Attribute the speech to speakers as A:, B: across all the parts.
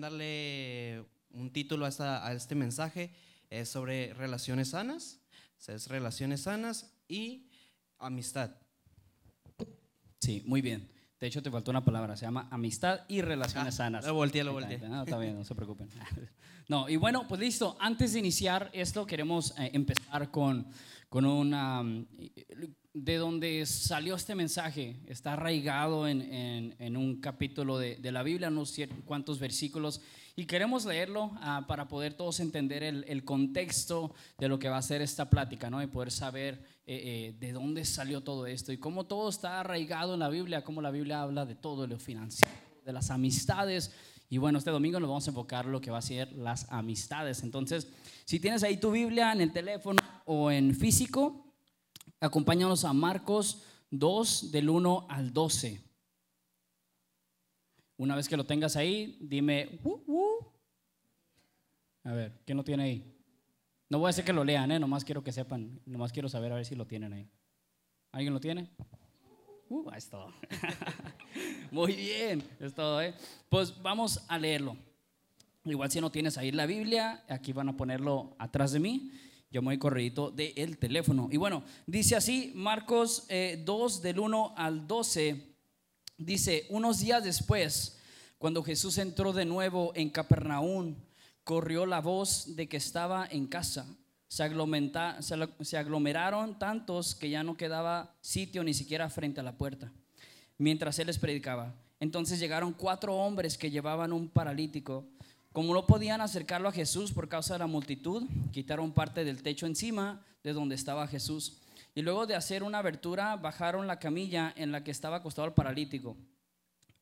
A: darle un título a, a este mensaje, es sobre relaciones sanas, es relaciones sanas y amistad.
B: Sí, muy bien. De hecho, te faltó una palabra, se llama amistad y relaciones
A: Ah,
B: sanas.
A: Lo volteé, lo volteé.
B: No, está bien, no se preocupen. No, y bueno, pues listo. Antes de iniciar esto, queremos eh, empezar con, con una. De donde salió este mensaje, está arraigado en, en- un capítulo de, de la Biblia, unos cuantos versículos, y queremos leerlo ah, para poder todos entender el, el contexto de lo que va a ser esta plática, ¿no? Y poder saber eh, eh, de dónde salió todo esto y cómo todo está arraigado en la Biblia, cómo la Biblia habla de todo, lo financiero, de las amistades. Y bueno, este domingo nos vamos a enfocar en lo que va a ser las amistades. Entonces, si tienes ahí tu Biblia en el teléfono o en físico, acompáñanos a Marcos 2 del 1 al 12. Una vez que lo tengas ahí, dime, "Uh, uh". a ver, ¿quién lo tiene ahí? No voy a hacer que lo lean, ¿eh? nomás quiero que sepan, nomás quiero saber a ver si lo tienen ahí. ¿Alguien lo tiene? Uh, es todo. Muy bien, es todo, ¿eh? Pues vamos a leerlo. Igual si no tienes ahí la Biblia, aquí van a ponerlo atrás de mí. Yo me voy corridito del teléfono. Y bueno, dice así, Marcos eh, 2 del 1 al 12, dice, unos días después, cuando Jesús entró de nuevo en Capernaum, corrió la voz de que estaba en casa. Se, se aglomeraron tantos que ya no quedaba sitio ni siquiera frente a la puerta mientras él les predicaba. Entonces llegaron cuatro hombres que llevaban un paralítico. Como no podían acercarlo a Jesús por causa de la multitud, quitaron parte del techo encima de donde estaba Jesús. Y luego de hacer una abertura, bajaron la camilla en la que estaba acostado el paralítico.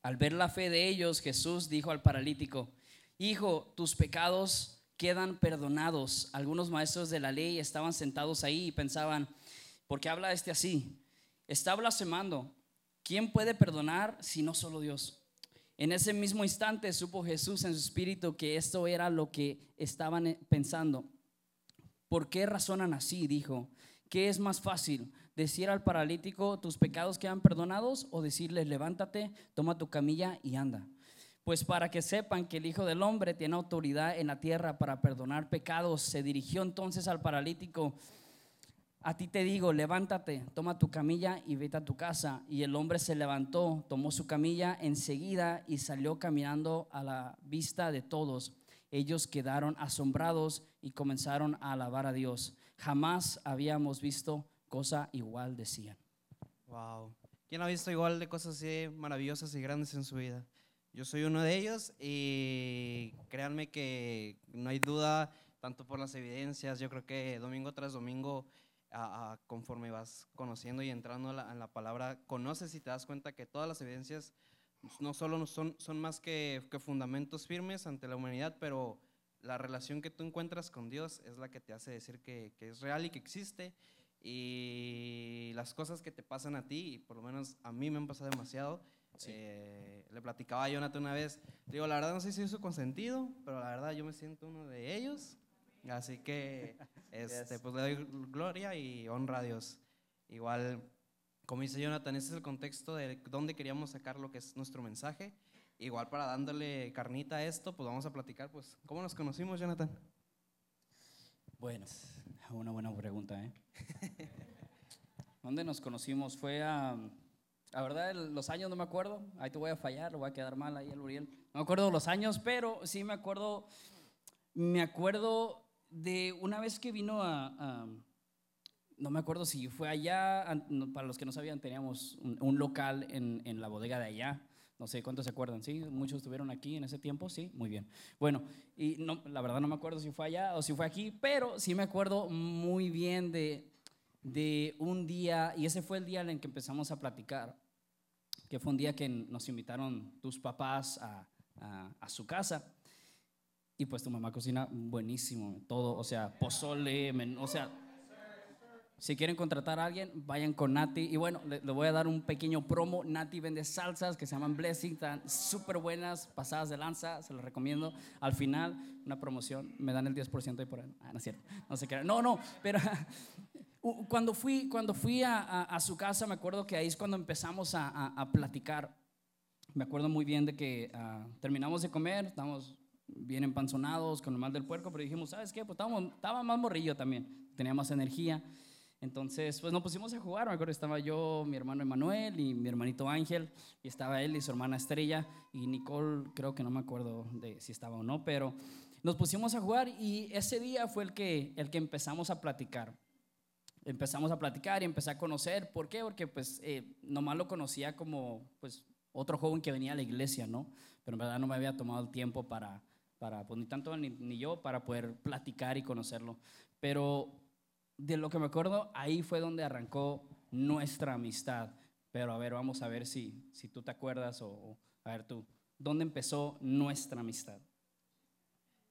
B: Al ver la fe de ellos, Jesús dijo al paralítico, Hijo, tus pecados quedan perdonados. Algunos maestros de la ley estaban sentados ahí y pensaban, ¿por qué habla este así? Está blasfemando. ¿Quién puede perdonar si no solo Dios? En ese mismo instante supo Jesús en su espíritu que esto era lo que estaban eh, pensando. ¿Por qué razonan así? Dijo. ¿Qué es más fácil? ¿Decir al paralítico, tus pecados quedan perdonados? ¿O decirle, levántate, toma tu camilla y anda? Pues para que sepan que el Hijo del Hombre tiene autoridad en la tierra para perdonar pecados, se dirigió entonces al paralítico. A ti te digo, levántate, toma tu camilla y vete a tu casa. Y el hombre se levantó, tomó su camilla enseguida y salió caminando a la vista de todos. Ellos quedaron asombrados y comenzaron a alabar a Dios. Jamás habíamos visto cosa igual, decían.
A: Wow. ¿Quién ha visto igual de cosas así maravillosas y grandes en su vida? Yo soy uno de ellos y créanme que no hay duda, tanto por las evidencias, yo creo que domingo tras domingo, a- a- conforme vas conociendo y entrando en la, palabra, conoces y te das cuenta que todas las evidencias no solo son, son más que, que fundamentos firmes ante la humanidad, pero la relación que tú encuentras con Dios es la que te hace decir que, que es real y que existe y las cosas que te pasan a ti, y por lo menos a mí me han pasado demasiado. eh, le platicaba a Jonathan una vez, digo, la verdad no sé si eso consentido, pero la verdad yo me siento uno de ellos. Así que este, pues le doy gloria y honra a Dios. Igual, como dice Jonathan, ese es el contexto de dónde queríamos sacar lo que es nuestro mensaje. Igual para dándole carnita a esto, pues vamos a platicar, pues, ¿cómo nos conocimos, Jonathan?
B: Bueno, una buena pregunta, ¿eh? ¿Dónde nos conocimos? Fue a... La verdad, los años no me acuerdo. Ahí te voy a fallar, lo voy a quedar mal ahí el Uriel. No me acuerdo los años, pero sí me acuerdo... Me acuerdo de una vez que vino a... no me acuerdo si fue allá, para los que no sabían, teníamos un, local en, en la bodega de allá. No sé cuántos se acuerdan, ¿sí? Muchos estuvieron aquí en ese tiempo, sí, muy bien. Bueno, y no, la verdad no me acuerdo si fue allá o si fue aquí, pero sí me acuerdo muy bien de, de un día, y ese fue el día en el que empezamos a platicar, que fue un día que nos invitaron tus papás a- a su casa. Y pues tu mamá cocina buenísimo, todo, o sea, pozole, o sea, si quieren contratar a alguien, vayan con Nati. Y bueno, le, voy a dar un pequeño promo. Nati vende salsas que se llaman Blessing, están súper buenas, pasadas de lanza, se las recomiendo. Al final, una promoción, me dan el 10% ahí por ahí. Ah, no es cierto, no se crean. No, no, pero cuando fui, cuando fui a, a- a su casa, me acuerdo que ahí es cuando empezamos a, a- platicar. Me acuerdo muy bien de que ah, terminamos de comer, estábamos bien empanzonados, con el mal del puerco, pero dijimos, ¿sabes qué? Pues estábamos, estaba más morrillo también, tenía más energía. Entonces, pues nos pusimos a jugar. Me acuerdo estaba yo, mi hermano Emanuel y mi hermanito Ángel, y estaba él y su hermana Estrella, y Nicole, creo que no me acuerdo de si estaba o no, pero nos pusimos a jugar y ese día fue el que, el que empezamos a platicar. Empezamos a platicar y empecé a conocer. ¿Por qué? Porque pues eh, nomás lo conocía como pues otro joven que venía a la iglesia, ¿no? Pero en verdad no me había tomado el tiempo para, para pues ni tanto ni, ni yo, para poder platicar y conocerlo. Pero de lo que me acuerdo, ahí fue donde arrancó nuestra amistad. Pero a ver, vamos a ver si, si tú te acuerdas o, a ver tú, ¿dónde empezó nuestra amistad?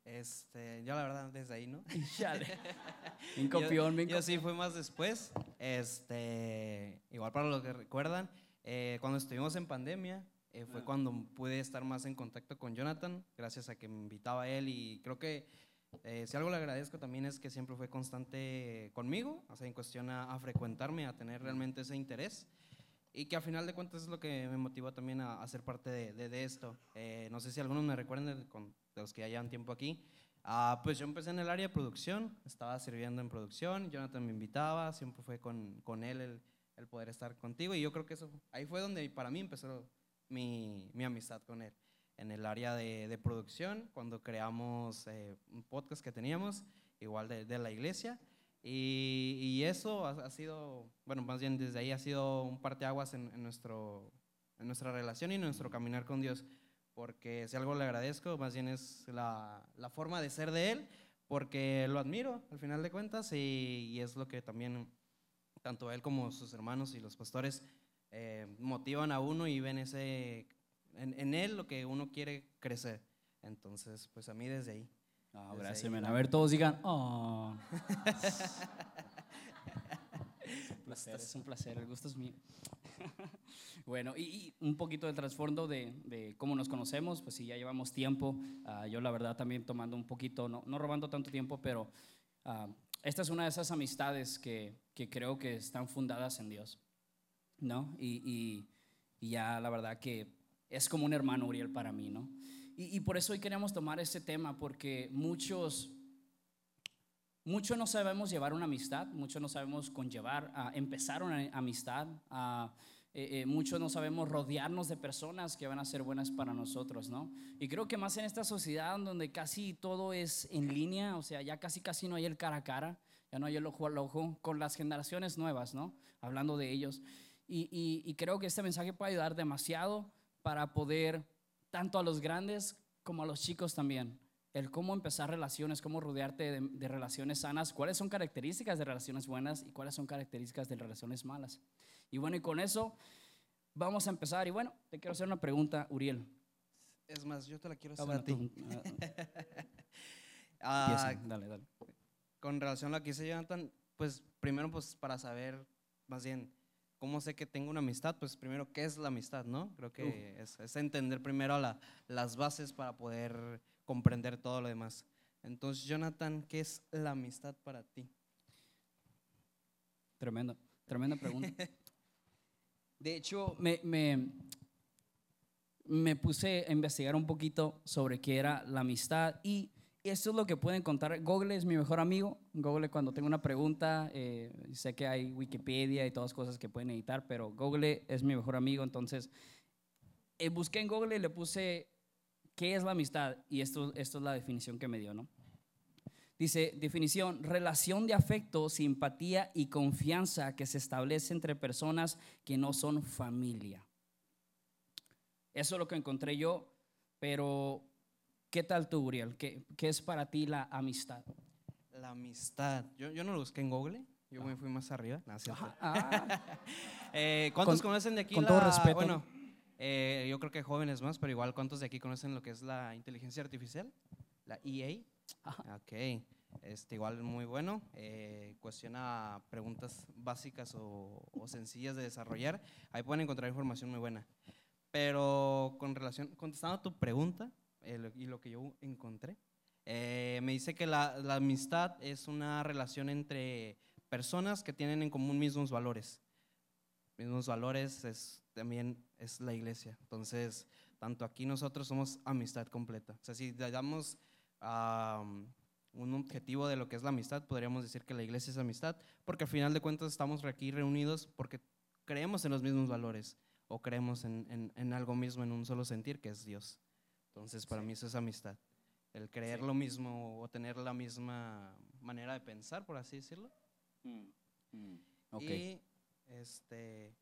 A: Este, yo la verdad desde ahí, ¿no?
B: Bien copión, bien
A: yo, yo sí fue más después. Este, igual para los que recuerdan, eh, cuando estuvimos en pandemia, eh, fue cuando pude estar más en contacto con Jonathan, gracias a que me invitaba a él y creo que eh, si algo le agradezco también es que siempre fue constante conmigo, o sea, en cuestión a, a frecuentarme, a tener realmente ese interés y que al final de cuentas es lo que me motivó también a, a ser parte de, de, de esto. Eh, no sé si algunos me recuerden de, con, de los que ya llevan tiempo aquí. Ah, pues yo empecé en el área de producción, estaba sirviendo en producción, Jonathan me invitaba, siempre fue con, con él el, el, poder estar contigo y yo creo que eso, ahí fue donde para mí empezó mi, mi amistad con él en el área de, producción, cuando creamos eh, un podcast que teníamos, igual de, la iglesia. Y, eso ha, sido, bueno, más bien desde ahí ha sido un parteaguas en, en, nuestro, en nuestra relación y nuestro caminar con Dios. Porque si algo le agradezco, más bien es la, la forma de ser de Él, porque lo admiro al final de cuentas y, y es lo que también tanto él como sus hermanos y los pastores eh, motivan a uno y ven ese en, en, él lo que uno quiere crecer. Entonces, pues a mí desde ahí.
B: Oh, desde gracias, ahí. A ver, todos digan, oh. es, un placer, es un placer, el gusto es mío. bueno, y, y, un poquito de trasfondo de, de, cómo nos conocemos, pues si ya llevamos tiempo, uh, yo la verdad también tomando un poquito, no, no robando tanto tiempo, pero uh, esta es una de esas amistades que, que, creo que están fundadas en Dios, ¿no? Y, y, ya la verdad que es como un hermano Uriel para mí, ¿no? Y, y, por eso hoy queríamos tomar este tema, porque muchos, muchos no sabemos llevar una amistad, muchos no sabemos conllevar, a empezar una amistad, a, eh, eh, muchos no sabemos rodearnos de personas que van a ser buenas para nosotros, ¿no? Y creo que más en esta sociedad donde casi todo es en línea, o sea, ya casi casi no hay el cara a cara, ya no hay el ojo al ojo, con las generaciones nuevas, ¿no? Hablando de ellos. Y, y, y creo que este mensaje puede ayudar demasiado para poder, tanto a los grandes como a los chicos también, el cómo empezar relaciones, cómo rodearte de, de, relaciones sanas, cuáles son características de relaciones buenas y cuáles son características de relaciones malas. Y bueno, y con eso vamos a empezar. Y bueno, te quiero hacer una pregunta, Uriel.
A: Es más, yo te la quiero hacer ah, bueno, a ti. ah, dale, dale. Con relación a lo que dice Jonathan, pues primero pues para saber más bien ¿Cómo sé que tengo una amistad? Pues primero, ¿qué es la amistad? ¿no? Creo que es, es, entender primero la, las bases para poder comprender todo lo demás. Entonces, Jonathan, ¿qué es la amistad para ti?
B: Tremenda, tremenda pregunta. De hecho, me, me, me puse a investigar un poquito sobre qué era la amistad y esto es lo que pueden contar. Google es mi mejor amigo. Google cuando tengo una pregunta, eh, sé que hay Wikipedia y todas cosas que pueden editar, pero Google es mi mejor amigo. Entonces, eh, busqué en Google y le puse qué es la amistad y esto, esto es la definición que me dio, ¿no? Dice, definición, relación de afecto, simpatía y confianza que se establece entre personas que no son familia. Eso es lo que encontré yo, pero ¿Qué tal tú, Uriel? ¿Qué, ¿Qué, es para ti la amistad?
A: La amistad. Yo, yo no lo busqué en Google. Yo ah. me fui más arriba. No,
B: ah.
A: eh, ¿Cuántos
B: con,
A: conocen de aquí?
B: Con
A: la,
B: todo respeto.
A: Bueno, eh, yo creo que jóvenes más, pero igual, ¿cuántos de aquí conocen lo que es la inteligencia artificial? La EA. Ajá. Ok. Este, igual muy bueno. Eh, cuestiona preguntas básicas o, o sencillas de desarrollar. Ahí pueden encontrar información muy buena. Pero con relación, contestando a tu pregunta, eh, y lo que yo encontré. Eh, me dice que la, la, amistad es una relación entre personas que tienen en común mismos valores. Mismos valores es, también es la iglesia. Entonces, tanto aquí nosotros somos amistad completa. O sea, si le damos um, un objetivo de lo que es la amistad, podríamos decir que la iglesia es amistad, porque al final de cuentas estamos aquí reunidos porque creemos en los mismos valores o creemos en, en- en algo mismo, en un solo sentir, que es Dios. Entonces, para mí eso es amistad. El creer lo mismo o tener la misma manera de pensar, por así decirlo.
B: Ok,
A: Y este,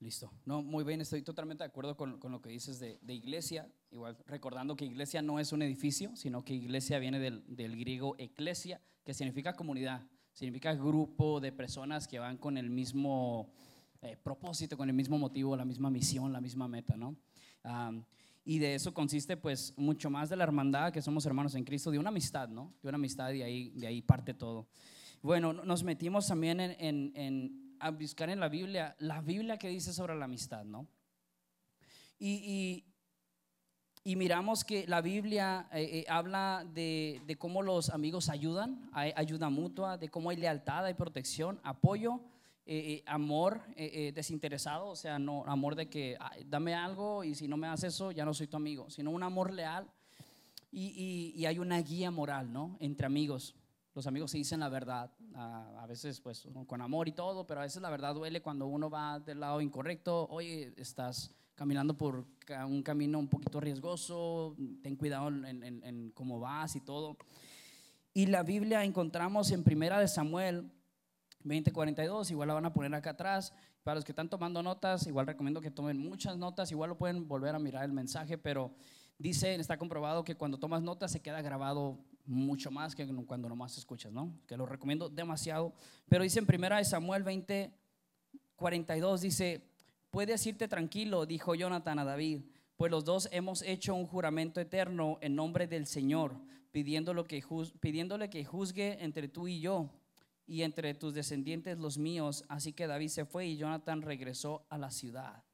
B: listo. No, muy bien, estoy totalmente de acuerdo con, con lo que dices de, de iglesia. Igual, recordando que iglesia no es un edificio, sino que iglesia viene del, del griego eclesia, que significa comunidad, significa grupo de personas que van con el mismo eh, propósito, con el mismo motivo, la misma misión, la misma meta, ¿no? Am, y de eso consiste pues mucho más de la hermandad que somos hermanos en Cristo, de una amistad, ¿no? De una amistad y ahí, de ahí parte todo. Bueno, no- nos metimos también en, en- en- a buscar en la Biblia, la Biblia que dice sobre la amistad, ¿no? Y, y- y miramos que la Biblia eh, eh, habla de, de cómo los amigos ayudan, hay ayuda mutua, de cómo hay lealtad, hay protección, apoyo, eh, eh, amor eh, desinteresado, o sea, no amor de que "Ay, dame algo y si no me das eso ya no soy tu amigo, sino un amor leal y, hay una guía moral, ¿no? Entre amigos. Los amigos se dicen la verdad, a, veces pues con amor y todo, pero a veces la verdad duele cuando uno va del lado incorrecto. Oye, estás caminando por un camino un poquito riesgoso, ten cuidado en, en- en cómo vas y todo. Y la Biblia encontramos en Primera de Samuel 2042, igual la van a poner acá atrás. Para los que están tomando notas, igual recomiendo que tomen muchas notas, igual lo pueden volver a mirar el mensaje, pero dice, está comprobado que cuando tomas notas se queda grabado mucho más que cuando nomás escuchas, ¿no? Que lo recomiendo demasiado. Pero dice en primera de Samuel 20, 42, dice, puedes irte tranquilo, dijo Jonathan a David, pues los dos hemos hecho un juramento eterno en nombre del Señor, pidiéndole que, juz- pidiéndole que juzgue entre tú y yo y entre tus descendientes los míos. Así que David se fue y Jonathan regresó a la ciudad.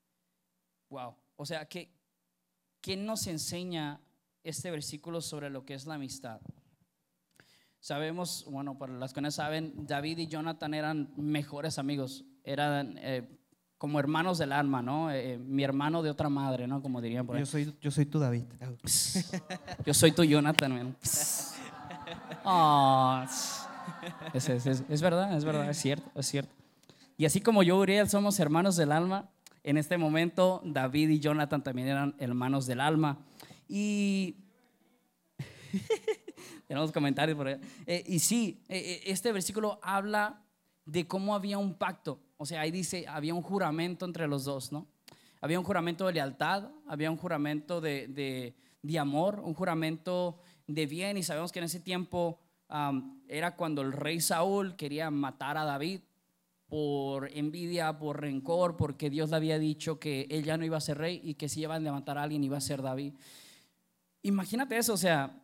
B: Wow. O sea, que, ¿quién nos enseña este versículo sobre lo que es la amistad? Sabemos, bueno, para las que no saben, David y Jonathan eran mejores amigos, eran eh, como hermanos del alma, ¿no? Eh, mi hermano de otra madre, ¿no? Como dirían por ahí.
A: yo soy, yo soy tu David.
B: Yo soy tu Jonathan, man. Oh, es, es- es- es verdad, es verdad, es cierto, es cierto. Y así como yo Uriel somos hermanos del alma, en este momento David y Jonathan también eran hermanos del alma. Y tenemos comentarios por ahí. Eh, y sí, eh, eh, este versículo habla de cómo había un pacto. O sea, ahí dice, había un juramento entre los dos, ¿no? Había un juramento de lealtad, había un juramento de, de- de amor, un juramento de bien. Y sabemos que en ese tiempo era cuando el rey Saúl quería matar a David por envidia, por rencor, porque Dios le había dicho que él ya no iba a ser rey y que si iban a matar a alguien iba a ser David. Imagínate eso, o sea,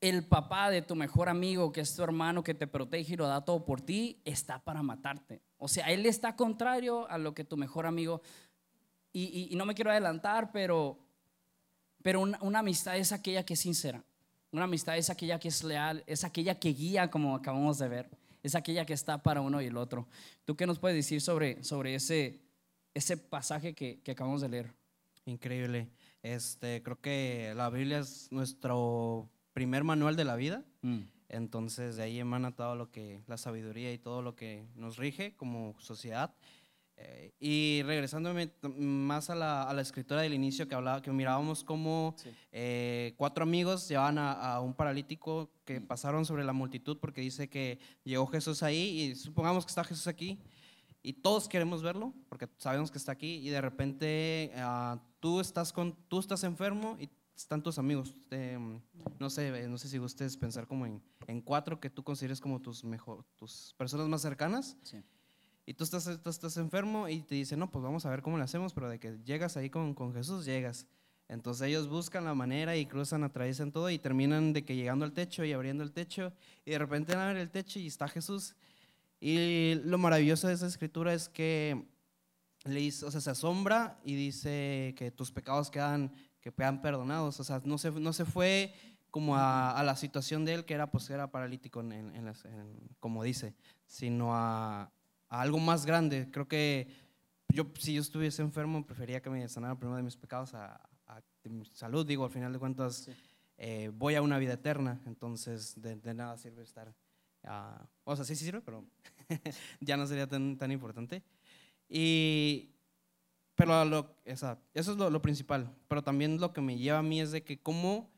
B: el papá de tu mejor amigo, que es tu hermano, que te protege y lo da todo por ti, está para matarte. O sea, él está contrario a lo que tu mejor amigo... Y, no me quiero adelantar, pero, pero una amistad es aquella que es sincera. Una amistad es aquella que es leal, es aquella que guía, como acabamos de ver. Es aquella que está para uno y el otro. ¿Tú qué nos puedes decir sobre, sobre ese, ese pasaje que, que acabamos de leer?
A: Increíble. Este, creo que la Biblia es nuestro primer manual de la vida. Entonces de ahí emana todo lo que, la sabiduría y todo lo que nos rige como sociedad. Eh, y regresándome más a la, a la escritura del inicio que hablaba, que mirábamos cómo
B: Sí.
A: eh, cuatro amigos llevaban a, a un paralítico que pasaron sobre la multitud porque dice que llegó Jesús ahí y supongamos que está Jesús aquí y todos queremos verlo porque sabemos que está aquí y de repente ah, tú, estás con, tú estás enfermo y están tus amigos. eh, no, sé, eh, no sé si ustedes pensar como en, en cuatro que tú consideres como tus, mejor, tus personas más cercanas
B: Sí.
A: Y tú estás, tú estás enfermo y te dicen, no, pues vamos a ver cómo lo hacemos, pero de que llegas ahí con, con Jesús, llegas. Entonces ellos buscan la manera y cruzan, atraviesan todo y terminan de que llegando al techo y abriendo el techo y de repente abren el techo y está Jesús. Y lo maravilloso de esa escritura es que le dice, o sea, se asombra y dice que tus pecados quedan, que quedan perdonados. O sea, no se, no se fue como a, a la situación de él, que era, pues, era paralítico, en, en- en- como dice, sino a, a algo más grande. Creo que yo, si yo estuviese enfermo, prefería que me sanara primero de mis pecados a, a de mi salud. Digo, al final de cuentas, eh, voy a una vida eterna, entonces de, de nada sirve estar. ah, o sea, sí, sí sirve, pero ya no sería tan, tan importante. Y, pero lo, esa- eso es lo, lo principal. Pero también lo que me lleva a mí es de que cómo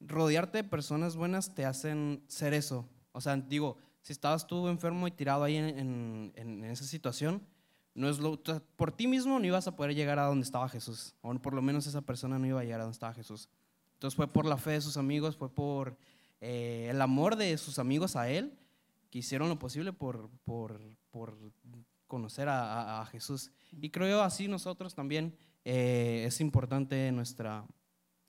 A: rodearte de personas buenas te hacen ser eso. O sea, digo, si estabas tú enfermo y tirado ahí en, en- en esa situación, no es lo, por ti mismo no ibas a poder llegar a donde estaba Jesús. O por lo menos esa persona no iba a llegar a donde estaba Jesús. Entonces fue por la fe de sus amigos, fue por eh, el amor de sus amigos a él, que hicieron lo posible por, por, por conocer a, a- a Jesús. Y creo yo así nosotros también eh, es importante nuestra,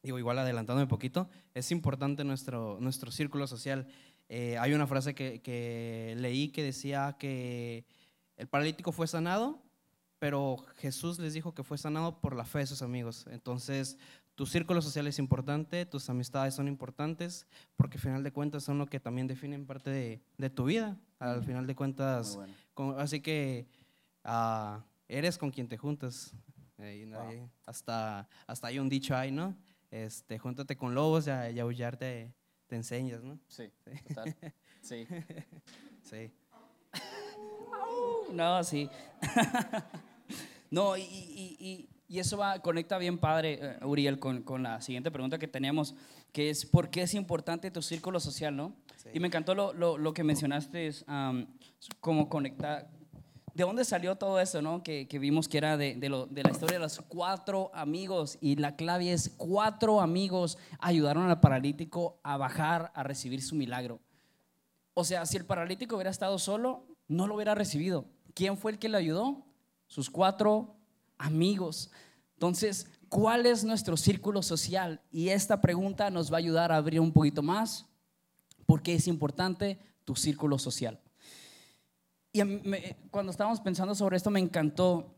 A: digo igual adelantándome un poquito, es importante nuestro, nuestro círculo social. Eh, hay una frase que, que leí que decía que el paralítico fue sanado, pero Jesús les dijo que fue sanado por la fe de sus amigos. Entonces, tu círculo social es importante, tus amistades son importantes, porque al final de cuentas son lo que también definen parte de, de tu vida. Al final de cuentas,
B: Muy bueno.
A: con- así que ah, eres con quien te juntas. Eh, hasta, hasta hay un dicho ahí, ¿no? Este, júntate con lobos y y a aullar te, enseñas, ¿no?
B: Sí, total. Sí.
A: Sí.
B: No, sí. no, y, y- y- y eso va, conecta bien padre, eh, Uriel, con, con la siguiente pregunta que teníamos, que es ¿por qué es importante tu círculo social, no?
A: Sí.
B: Y me encantó lo, lo- lo que mencionaste, es am, cómo conectar. ¿De dónde salió todo eso, no? Que, que vimos que era de, de la historia de los cuatro amigos. Y la clave es: cuatro amigos ayudaron al paralítico a bajar a recibir su milagro. O sea, si el paralítico hubiera estado solo, no lo hubiera recibido. ¿Quién fue el que le ayudó? Sus cuatro amigos. Entonces, ¿cuál es nuestro círculo social? Y esta pregunta nos va a ayudar a abrir un poquito más. ¿Por qué es importante tu círculo social? Y me- cuando estábamos pensando sobre esto me encantó.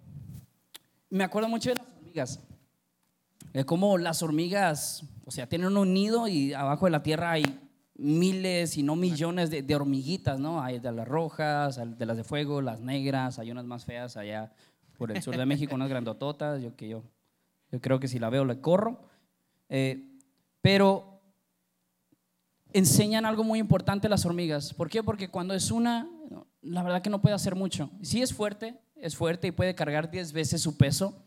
B: Me acuerdo mucho de las hormigas. De cómo las hormigas, o sea, tienen un nido y abajo de la tierra hay miles y no millones de, de hormiguitas, ¿no? Hay de las rojas, de las de fuego, las negras, hay unas más feas allá por el sur de México, unas grandototas, yo que yo, yo creo que si la veo le corro. Eh, pero enseñan algo muy importante las hormigas. ¿Por qué? Porque cuando es una, la verdad que no puede hacer mucho. Sí es fuerte, es fuerte y puede cargar 10 veces su peso,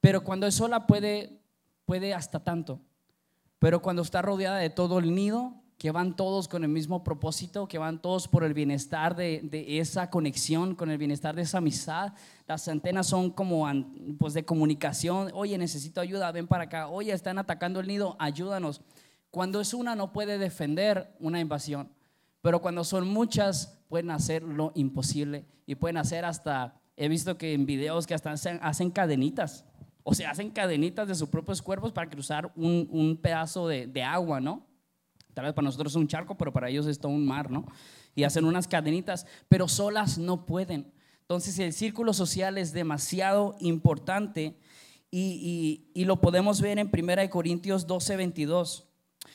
B: pero cuando es sola puede, puede hasta tanto. Pero cuando está rodeada de todo el nido, que van todos con el mismo propósito, que van todos por el bienestar de, de esa conexión, con el bienestar de esa amistad, las antenas son como pues de comunicación, oye, necesito ayuda, ven para acá, oye, están atacando el nido, ayúdanos. Cuando es una no puede defender una invasión, pero cuando son muchas pueden hacer lo imposible y pueden hacer hasta, he visto que en videos que hasta hacen, hacen cadenitas, o sea, hacen cadenitas de sus propios cuerpos para cruzar un, un pedazo de, de agua, ¿no? Tal vez para nosotros es un charco, pero para ellos es todo un mar, ¿no? Y hacen unas cadenitas, pero solas no pueden. Entonces el círculo social es demasiado importante y, y- y lo podemos ver en 1 Corintios 12, 22,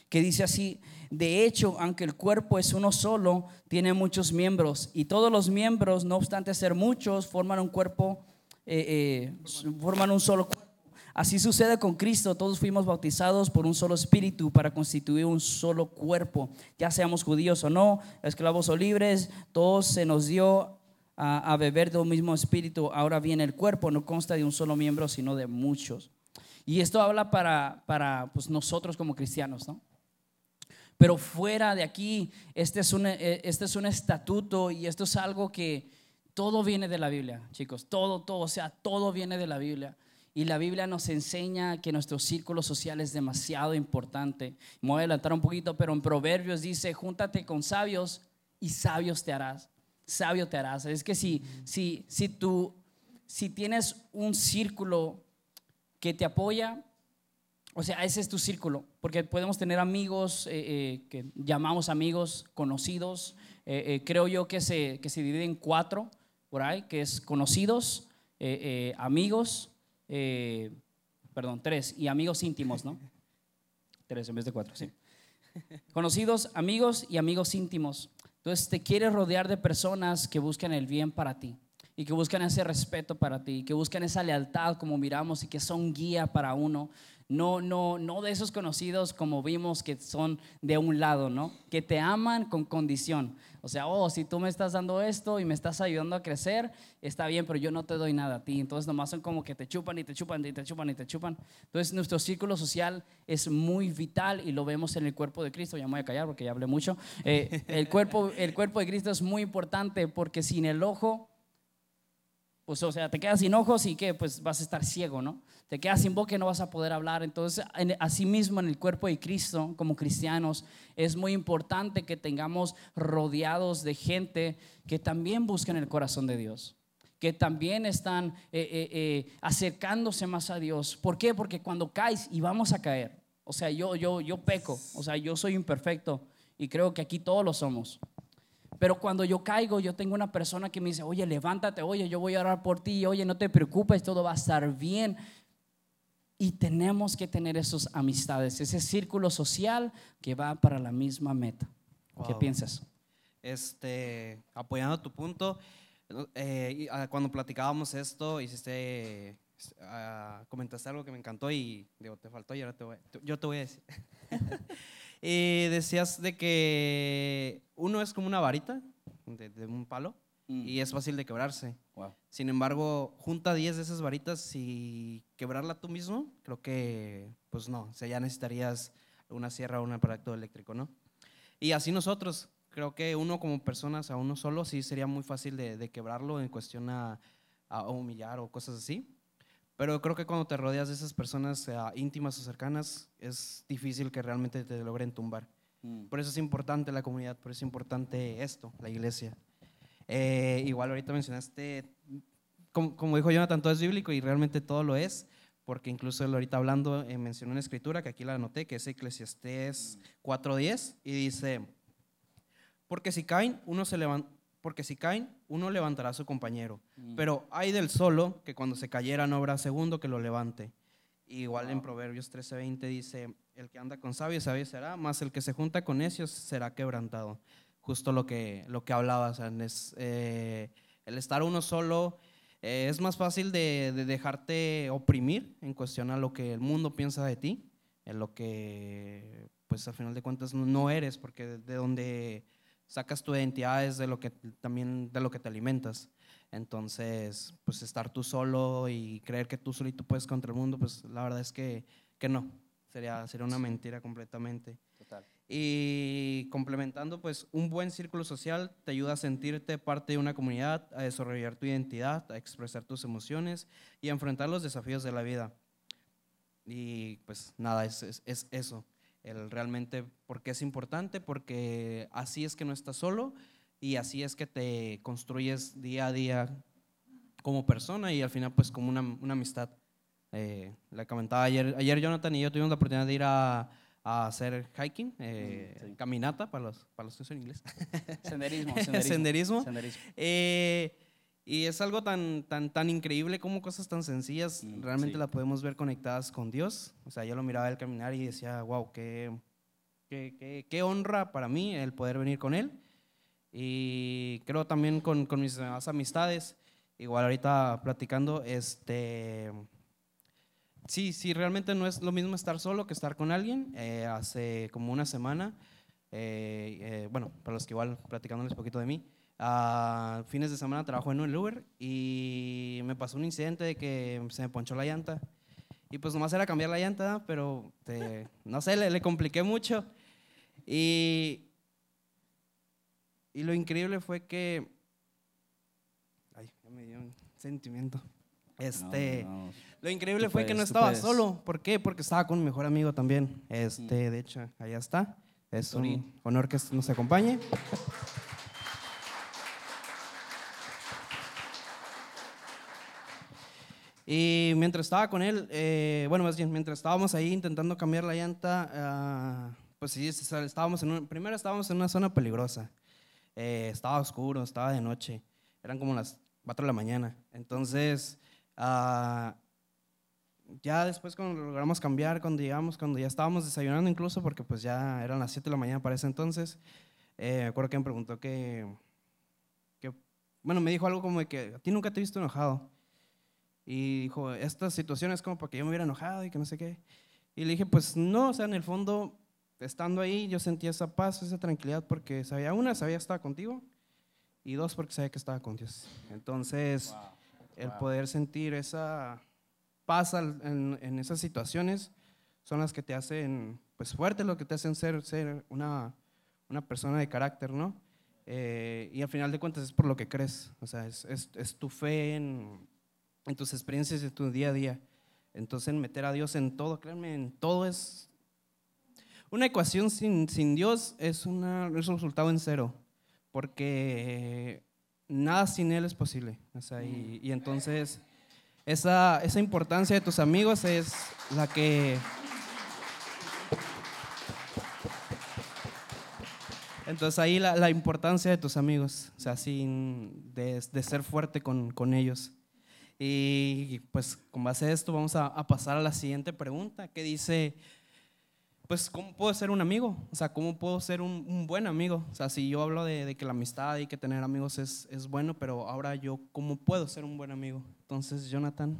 B: que dice así, de hecho, aunque el cuerpo es uno solo, tiene muchos miembros y todos los miembros, no obstante ser muchos, forman un cuerpo, eh, eh, forman un solo cuerpo. Así sucede con Cristo, todos fuimos bautizados por un solo espíritu para constituir un solo cuerpo, ya seamos judíos o no, esclavos o libres, todos se nos dio a, beber de un mismo espíritu. Ahora bien, el cuerpo no consta de un solo miembro, sino de muchos. Y esto habla para, para pues, nosotros como cristianos, ¿no? Pero fuera de aquí, este es, un, eh, este es un estatuto y esto es algo que todo viene de la Biblia, chicos, todo, todo, o sea, todo viene de la Biblia. Y la Biblia nos enseña que nuestro círculo social es demasiado importante. Me voy a adelantar un poquito, pero en Proverbios dice, júntate con sabios y sabios te harás. Sabio te harás. Es que si, si, si tú, si tienes un círculo que te apoya, o sea, ese es tu círculo, porque podemos tener amigos eh, eh, que llamamos amigos conocidos. Eh, eh, creo yo que se, que se divide en cuatro, por ahí, que es conocidos, eh, eh, amigos, perdón, tres, y amigos íntimos, ¿no? Tres en vez de cuatro, sí. Conocidos, amigos y amigos íntimos. Entonces te quieres rodear de personas que buscan el bien para ti. y que buscan ese respeto para ti, que buscan esa lealtad como miramos y que son guía para uno. No, no, no de esos conocidos como vimos que son de un lado, ¿no? Que te aman con condición. O sea, oh, si tú me estás dando esto y me estás ayudando a crecer, está bien, pero yo no te doy nada a ti. Entonces nomás son como que te chupan y te chupan y te chupan y te chupan. Entonces nuestro círculo social es muy vital y lo vemos en el cuerpo de Cristo. Ya me voy a callar porque ya hablé mucho. Eh, el, cuerpo, el cuerpo de Cristo es muy importante porque sin el ojo pues o sea, te quedas sin ojos y que pues vas a estar ciego, ¿no? Te quedas sin boca y no vas a poder hablar. Entonces, asimismo en el cuerpo de Cristo, como cristianos, es muy importante que tengamos rodeados de gente que también busquen el corazón de Dios que también están eh, eh, eh, acercándose más a Dios. ¿Por qué? Porque cuando caes y vamos a caer, o sea, yo, yo, yo peco, o sea, yo soy imperfecto y creo que aquí todos lo somos. Pero cuando yo caigo, yo tengo una persona que me dice, oye, levántate, oye, yo voy a orar por ti, oye, no te preocupes, todo va a estar bien. Y tenemos que tener esas amistades, ese círculo social que va para la misma meta. ¿Qué piensas?
A: Este, apoyando tu punto, eh, ah, cuando platicábamos esto, hiciste, uh, comentaste algo que me encantó y digo, te faltó y ahora te voy, yo te voy a decir. Y decías de que uno es como una varita de, un palo mm. y es fácil de quebrarse. Sin embargo, junta 10 de esas varitas y quebrarla tú mismo, creo que, pues no, o sea, ya necesitarías una sierra o un aparato eléctrico, ¿no? Y así nosotros, creo que uno como personas, a uno solo, sí sería muy fácil de, quebrarlo en cuestión a, a humillar o cosas así. Pero creo que cuando te rodeas de esas personas íntimas o cercanas, es difícil que realmente te logren tumbar. Mm. Por eso es importante la comunidad, por eso es importante esto, la iglesia. Eh, igual ahorita mencionaste, como, dijo Jonathan, todo es bíblico y realmente todo lo es, porque incluso él ahorita hablando eh, mencionó una escritura que aquí la anoté, que es Eclesiastés 4.10, y dice, porque si caen, uno se levanta porque si caen, uno levantará a su compañero. Mm. Pero hay del solo que cuando se cayera no habrá segundo que lo levante. igual en Proverbios 13:20 dice, el que anda con sabios, sabio será, más el que se junta con necios será quebrantado. Justo lo que, lo que hablabas, es, eh, el estar uno solo eh, es más fácil de, dejarte oprimir en cuestión a lo que el mundo piensa de ti, en lo que pues al final de cuentas no eres, porque de donde sacas tu identidad es de lo que también de lo que te alimentas. Entonces, pues estar tú solo y creer que tú solito puedes contra el mundo, pues la verdad es que, que no. Sería, sería una mentira completamente. Total. Y complementando, pues un buen círculo social te ayuda a sentirte parte de una comunidad, a desarrollar tu identidad, a expresar tus emociones y a enfrentar los desafíos de la vida. Y pues nada, es, es, es eso el realmente por qué es importante, porque así es que no estás solo y así es que te construyes día a día como persona y al final pues como una, una amistad. Eh, la comentaba ayer, ayer Jonathan y yo tuvimos la oportunidad de ir a, a hacer hiking, eh, mm, caminata para los, para los que son inglés.
B: Senderismo.
A: senderismo. senderismo. Eh, y es algo tan, tan, tan increíble como cosas tan sencillas mm, realmente las podemos ver conectadas con Dios. O sea, yo lo miraba al caminar y decía, wow, qué, qué, qué, honra para mí el poder venir con Él. Y creo también con, con mis demás amistades, igual ahorita platicando, este, sí, sí, realmente no es lo mismo estar solo que estar con alguien. Eh, hace como una semana, eh, eh, bueno, para los que igual platicándoles un poquito de mí, a fines de semana trabajo en un Uber y me pasó un incidente de que se me ponchó la llanta. Y pues nomás era cambiar la llanta, pero no sé, le, le, compliqué mucho. Y, y lo increíble fue que... Ay, ya me dio un sentimiento. Este, Lo increíble fue que no estaba solo. ¿Por qué? Porque estaba con mi mejor amigo también. Este, De hecho, allá está. Es un honor que nos acompañe. Y mientras estaba con él, eh, bueno, más bien, mientras estábamos ahí intentando cambiar la llanta, ah, pues sí, estábamos en primero estábamos en una zona peligrosa. Eh, estaba oscuro, estaba de noche, eran como las 4 de la mañana. Entonces, ah, ya después cuando logramos cambiar, cuando llegamos, cuando ya estábamos desayunando incluso, porque pues ya eran las 7 de la mañana para ese entonces, eh, me acuerdo que me preguntó que, que bueno, me dijo algo como de que a ti nunca te he visto enojado. Y dijo, esta situación es como para que yo me hubiera enojado y que no sé qué. Y le dije, pues no, o sea, en el fondo, estando ahí, yo sentía esa paz, esa tranquilidad, porque sabía, una, sabía que estaba contigo, y dos, porque sabía que estaba con Dios. Entonces, el poder sentir esa paz en, en, esas situaciones son las que te hacen, pues, fuerte, lo que te hacen ser, ser una, una persona de carácter, ¿no? Eh, y al final de cuentas es por lo que crees, o sea, es, es, es tu fe en, en tus experiencias de tu día a día. Entonces, meter a Dios en todo, créanme, en todo es... Una ecuación sin, sin Dios es, una, es un resultado en cero, porque nada sin Él es posible. O sea, y, y, entonces, esa, esa importancia de tus amigos es la que... Entonces ahí la, la, importancia de tus amigos, o sea, sin, de, de ser fuerte con, con ellos. Y pues con base a esto vamos a, pasar a la siguiente pregunta que dice, pues ¿cómo puedo ser un amigo? O sea, ¿cómo puedo ser un, buen amigo? O sea, si yo hablo de, que la amistad y que tener amigos es, es, bueno, pero ahora yo, ¿cómo puedo ser un buen amigo? Entonces, Jonathan,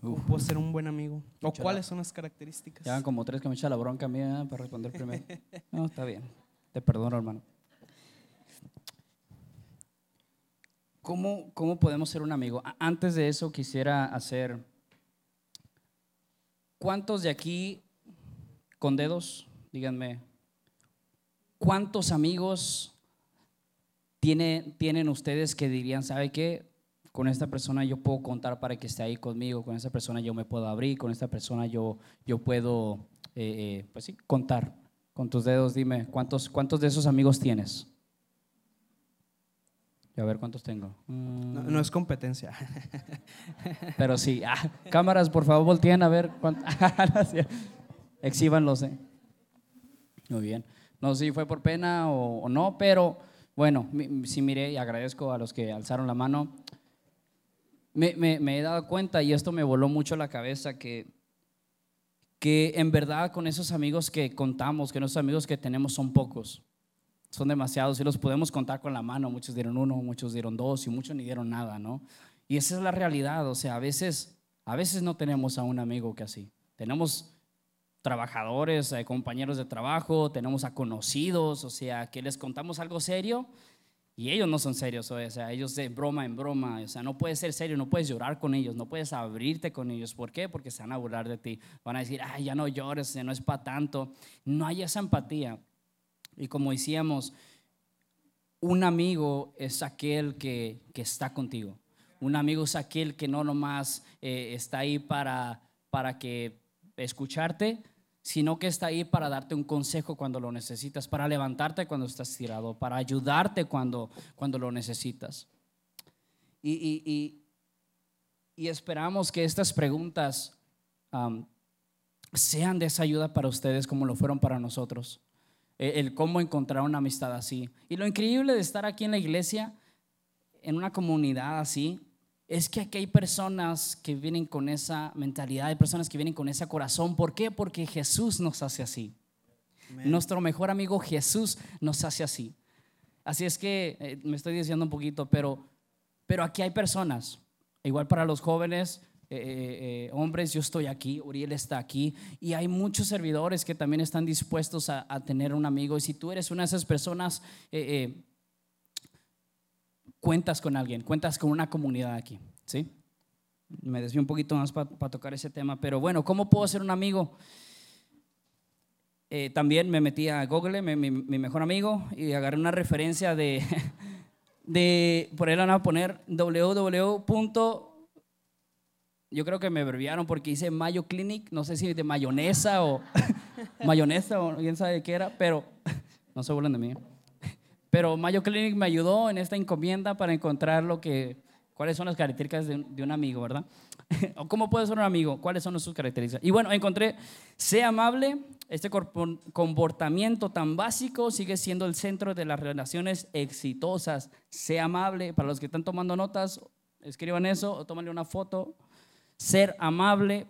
A: ¿cómo puedo ser un buen amigo? ¿O cuáles son las características?
B: Ya como tres que me echa la bronca mía para responder primero. No, está bien. Te perdono, hermano. ¿Cómo, ¿Cómo podemos ser un amigo? Antes de eso quisiera hacer, ¿cuántos de aquí con dedos, díganme, cuántos amigos tiene, tienen ustedes que dirían, ¿sabe qué? Con esta persona yo puedo contar para que esté ahí conmigo, con esta persona yo me puedo abrir, con esta persona yo, yo puedo, eh, eh, pues sí, contar. Con tus dedos, dime, ¿cuántos, ¿cuántos de esos amigos tienes? A ver cuántos tengo.
A: No, es competencia.
B: Pero sí. Ah, cámaras, por favor, volteen a ver cuántos. Exhíbanlos. Eh. Muy bien. No sé si fue por pena o, no, pero bueno, sí miré y agradezco a los que alzaron la mano. Me, me, he dado cuenta y esto me voló mucho la cabeza que, que en verdad con esos amigos que contamos, que esos amigos que tenemos son pocos son demasiados y los podemos contar con la mano. Muchos dieron uno, muchos dieron dos y muchos ni dieron nada, ¿no? Y esa es la realidad, o sea, a veces, a veces no tenemos a un amigo que así. Tenemos trabajadores, eh, compañeros de trabajo, tenemos a conocidos, o sea, que les contamos algo serio y ellos no son serios, o sea, ellos de broma en broma, o sea, no puedes ser serio, no puedes llorar con ellos, no puedes abrirte con ellos. ¿Por qué? Porque se van a burlar de ti. Van a decir, ay, ya no llores, no es para tanto. No hay esa empatía. Y como decíamos, un amigo es aquel que, está contigo. Un amigo es aquel que no nomás eh, está ahí para, para que escucharte, sino que está ahí para darte un consejo cuando lo necesitas, para levantarte cuando estás tirado, para ayudarte cuando, cuando lo necesitas. Y, esperamos que estas preguntas sean de esa ayuda para ustedes como lo fueron para nosotros. Eh, el cómo encontrar una amistad así. Y lo increíble de estar aquí en la iglesia, en una comunidad así, es que aquí hay personas que vienen con esa mentalidad, hay personas que vienen con ese corazón. ¿Por qué? Porque Jesús nos hace así. Nuestro mejor amigo Jesús nos hace así. Así es que eh, me estoy diciendo un poquito, pero, pero aquí hay personas, igual para los jóvenes, eh, eh, hombres, yo estoy aquí, Uriel está aquí, y hay muchos servidores que también están dispuestos a, tener un amigo. Y si tú eres una de esas personas, eh, cuentas con alguien, cuentas con una comunidad aquí, ¿sí? Me desvío un poquito más para tocar ese tema, pero bueno, ¿cómo puedo ser un amigo? también me metí a Google, mi, mi, mejor amigo, y agarré una referencia de, de por él van a poner www yo creo que me abreviaron porque hice Mayo Clinic, no sé si de mayonesa o mayonesa o quién sabe qué era, pero no se burlen de mí. Pero Mayo Clinic me ayudó en esta encomienda para encontrar lo que, cuáles son las características de, un amigo, ¿verdad? o cómo puede ser un amigo, cuáles son sus características. Y bueno, encontré, sea amable, este comportamiento tan básico sigue siendo el centro de las relaciones exitosas. Sea amable, para los que están tomando notas, escriban eso o tómenle una foto ser amable.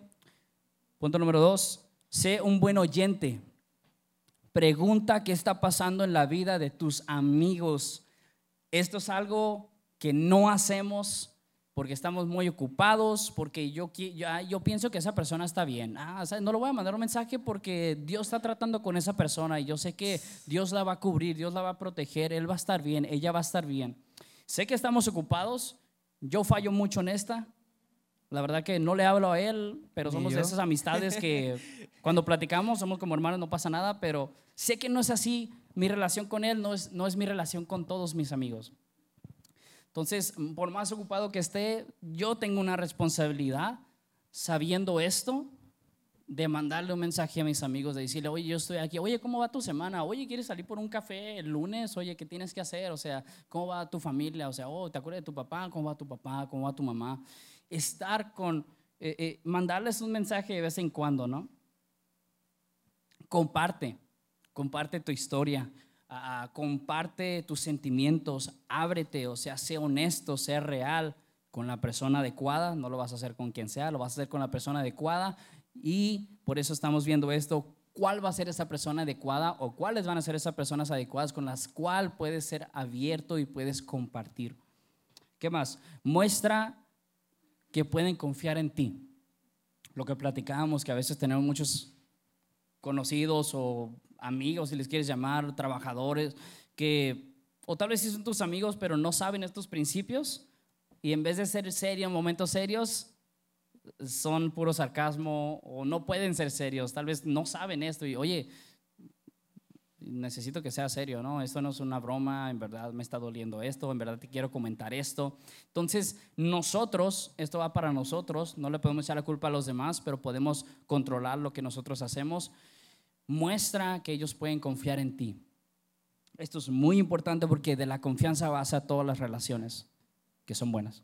B: Punto número dos, sé un buen oyente. Pregunta qué está pasando en la vida de tus amigos. Esto es algo que no hacemos porque estamos muy ocupados, porque yo, yo, yo pienso que esa persona está bien. Ah, no le voy a mandar un mensaje porque Dios está tratando con esa persona y yo sé que Dios la va a cubrir, Dios la va a proteger, Él va a estar bien, ella va a estar bien. Sé que estamos ocupados, yo fallo mucho en esta. La verdad que no le hablo a Él, pero somos de esas amistades que cuando platicamos somos como hermanos, no pasa nada, pero sé que no es así. Mi relación con Él no es, no es mi relación con todos mis amigos. Entonces, por más ocupado que esté, yo tengo una responsabilidad, sabiendo esto, de mandarle un mensaje a mis amigos, de decirle, oye, yo estoy aquí, oye, ¿cómo va tu semana? Oye, ¿quieres salir por un café el lunes? Oye, ¿qué tienes que hacer? O sea, ¿cómo va tu familia? O sea, oh, ¿te acuerdas de tu papá? ¿Cómo va tu papá? ¿Cómo va tu mamá? Estar con, eh, eh, mandarles un mensaje de vez en cuando, ¿no? Comparte, comparte tu historia, comparte tus sentimientos, ábrete, o sea, sé honesto, sé real con la persona adecuada, no lo vas a hacer con quien sea, lo vas a hacer con la persona adecuada y por eso estamos viendo esto, cuál va a ser esa persona adecuada o cuáles van a ser esas personas adecuadas con las cuales puedes ser abierto y puedes compartir. ¿Qué más? Muestra que pueden confiar en ti. Lo que platicábamos, que a veces tenemos muchos conocidos o amigos, si les quieres llamar, trabajadores, que o tal vez sí son tus amigos, pero no saben estos principios y en vez de ser serio en momentos serios, son puro sarcasmo o no pueden ser serios, tal vez no saben esto y oye, necesito que sea serio, ¿no? Esto no es una broma, en verdad me está doliendo esto, en verdad te quiero comentar esto. Entonces, nosotros, esto va para nosotros, no le podemos echar la culpa a los demás, pero podemos controlar lo que nosotros hacemos muestra que ellos pueden confiar en ti. Esto es muy importante porque de la confianza basa todas las relaciones que son buenas.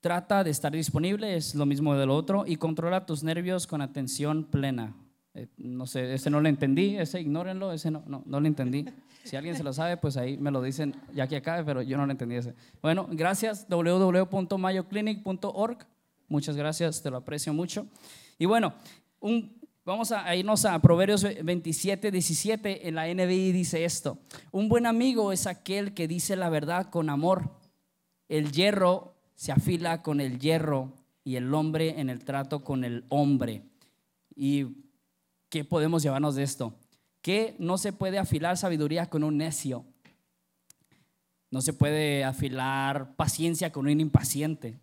B: Trata de estar disponible, es lo mismo del otro, y controla tus nervios con atención plena. Eh, no sé, ese no lo entendí, ese ignórenlo, ese no, no, no lo entendí. Si alguien se lo sabe, pues ahí me lo dicen ya que acabe, pero yo no lo entendí ese. Bueno, gracias, www.mayoclinic.org. Muchas gracias, te lo aprecio mucho. Y bueno, un, Vamos a irnos a Proverbios 27, 17. En la NBI dice esto. Un buen amigo es aquel que dice la verdad con amor. El hierro se afila con el hierro y el hombre en el trato con el hombre. ¿Y qué podemos llevarnos de esto? Que no se puede afilar sabiduría con un necio. No se puede afilar paciencia con un impaciente.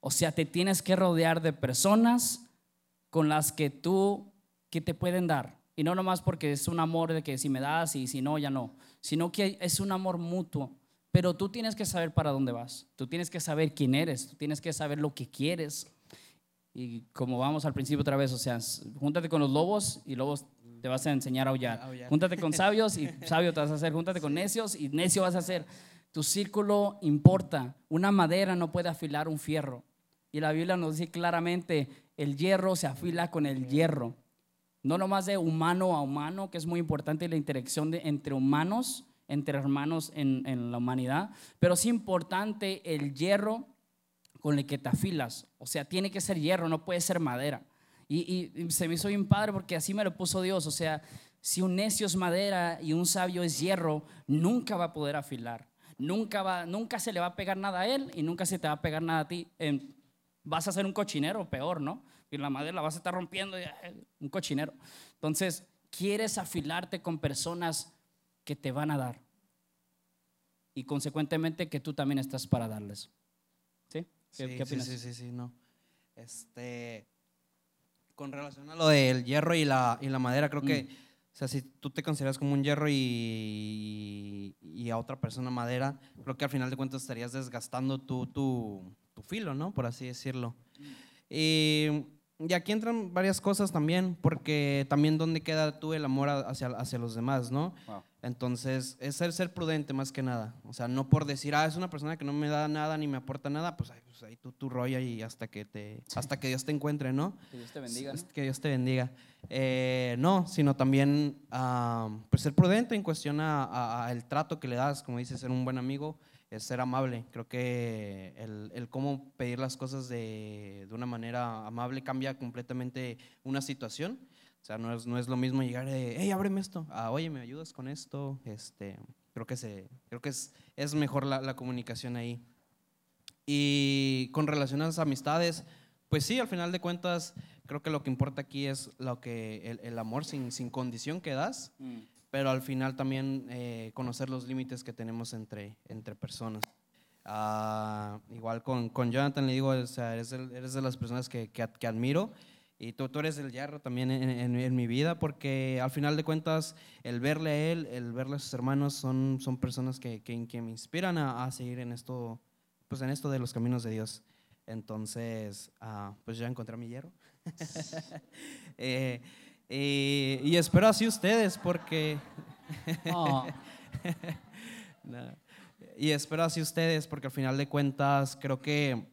B: O sea, te tienes que rodear de personas con las que tú, que te pueden dar. Y no nomás porque es un amor de que si me das y si no, ya no, sino que es un amor mutuo. Pero tú tienes que saber para dónde vas, tú tienes que saber quién eres, tú tienes que saber lo que quieres. Y como vamos al principio otra vez, o sea, júntate con los lobos y lobos te vas a enseñar a aullar. Júntate con sabios y sabio te vas a hacer. Júntate con necios y necio vas a hacer. Tu círculo importa. Una madera no puede afilar un fierro. Y la Biblia nos dice claramente, el hierro se afila con el hierro. No nomás de humano a humano, que es muy importante la interacción de, entre humanos, entre hermanos en, en la humanidad, pero es importante el hierro con el que te afilas. O sea, tiene que ser hierro, no puede ser madera. Y, y, se me hizo bien padre porque así me lo puso Dios. O sea, si un necio es madera y un sabio es hierro, nunca va a poder afilar. Nunca, va, nunca se le va a pegar nada a él y nunca se te va a pegar nada a ti vas a ser un cochinero, peor, ¿no? Y la madera la vas a estar rompiendo, eh, un cochinero. Entonces, quieres afilarte con personas que te van a dar y consecuentemente que tú también estás para darles. ¿Sí?
A: ¿Qué, opinas? Sí, sí, sí, no. Este, con relación a lo del hierro y la, y la madera, creo que, mm. o sea, si tú te consideras como un hierro y, y, a otra persona madera, creo que al final de cuentas estarías desgastando tú tu, tu filo, ¿no? Por así decirlo. Y, aquí entran varias cosas también, porque también dónde queda tú el amor hacia, hacia los demás, ¿no? Entonces, es ser, ser prudente más que nada. O sea, no por decir, ah, es una persona que no me da nada ni me aporta nada, pues, pues ahí tú, tú y hasta que, te, hasta que Dios te encuentre, ¿no?
B: Que Dios te bendiga.
A: Que Dios te bendiga. Eh, no, sino también ah, pues ser prudente en cuestión al trato que le das, como dices, ser un buen amigo es ser amable. Creo que el, el cómo pedir las cosas de, de, una manera amable cambia completamente una situación. O sea, no es, no es lo mismo llegar de, hey, ábreme esto, a, oye, ¿me ayudas con esto? Este, creo que, se, creo que es, es mejor la, la comunicación ahí. Y con relación a las amistades, pues sí, al final de cuentas, creo que lo que importa aquí es lo que el, el amor sin, sin condición que das,
B: Mm.
A: pero al final también eh, conocer los límites que tenemos entre, entre personas. Ah, igual con, con Jonathan le digo, o sea, eres, el- eres de las personas que, que, que admiro y tú, tú eres el hierro también en, en- en mi vida porque al final de cuentas el verle a él, el verle a sus hermanos son, son personas que, que, que me inspiran a, a seguir en esto, pues en esto de los caminos de Dios. Entonces, ah, pues ya encontré a mi hierro. Eh, eh, y espero así ustedes porque...
B: Oh,
A: No. Y espero así ustedes, porque al final de cuentas creo que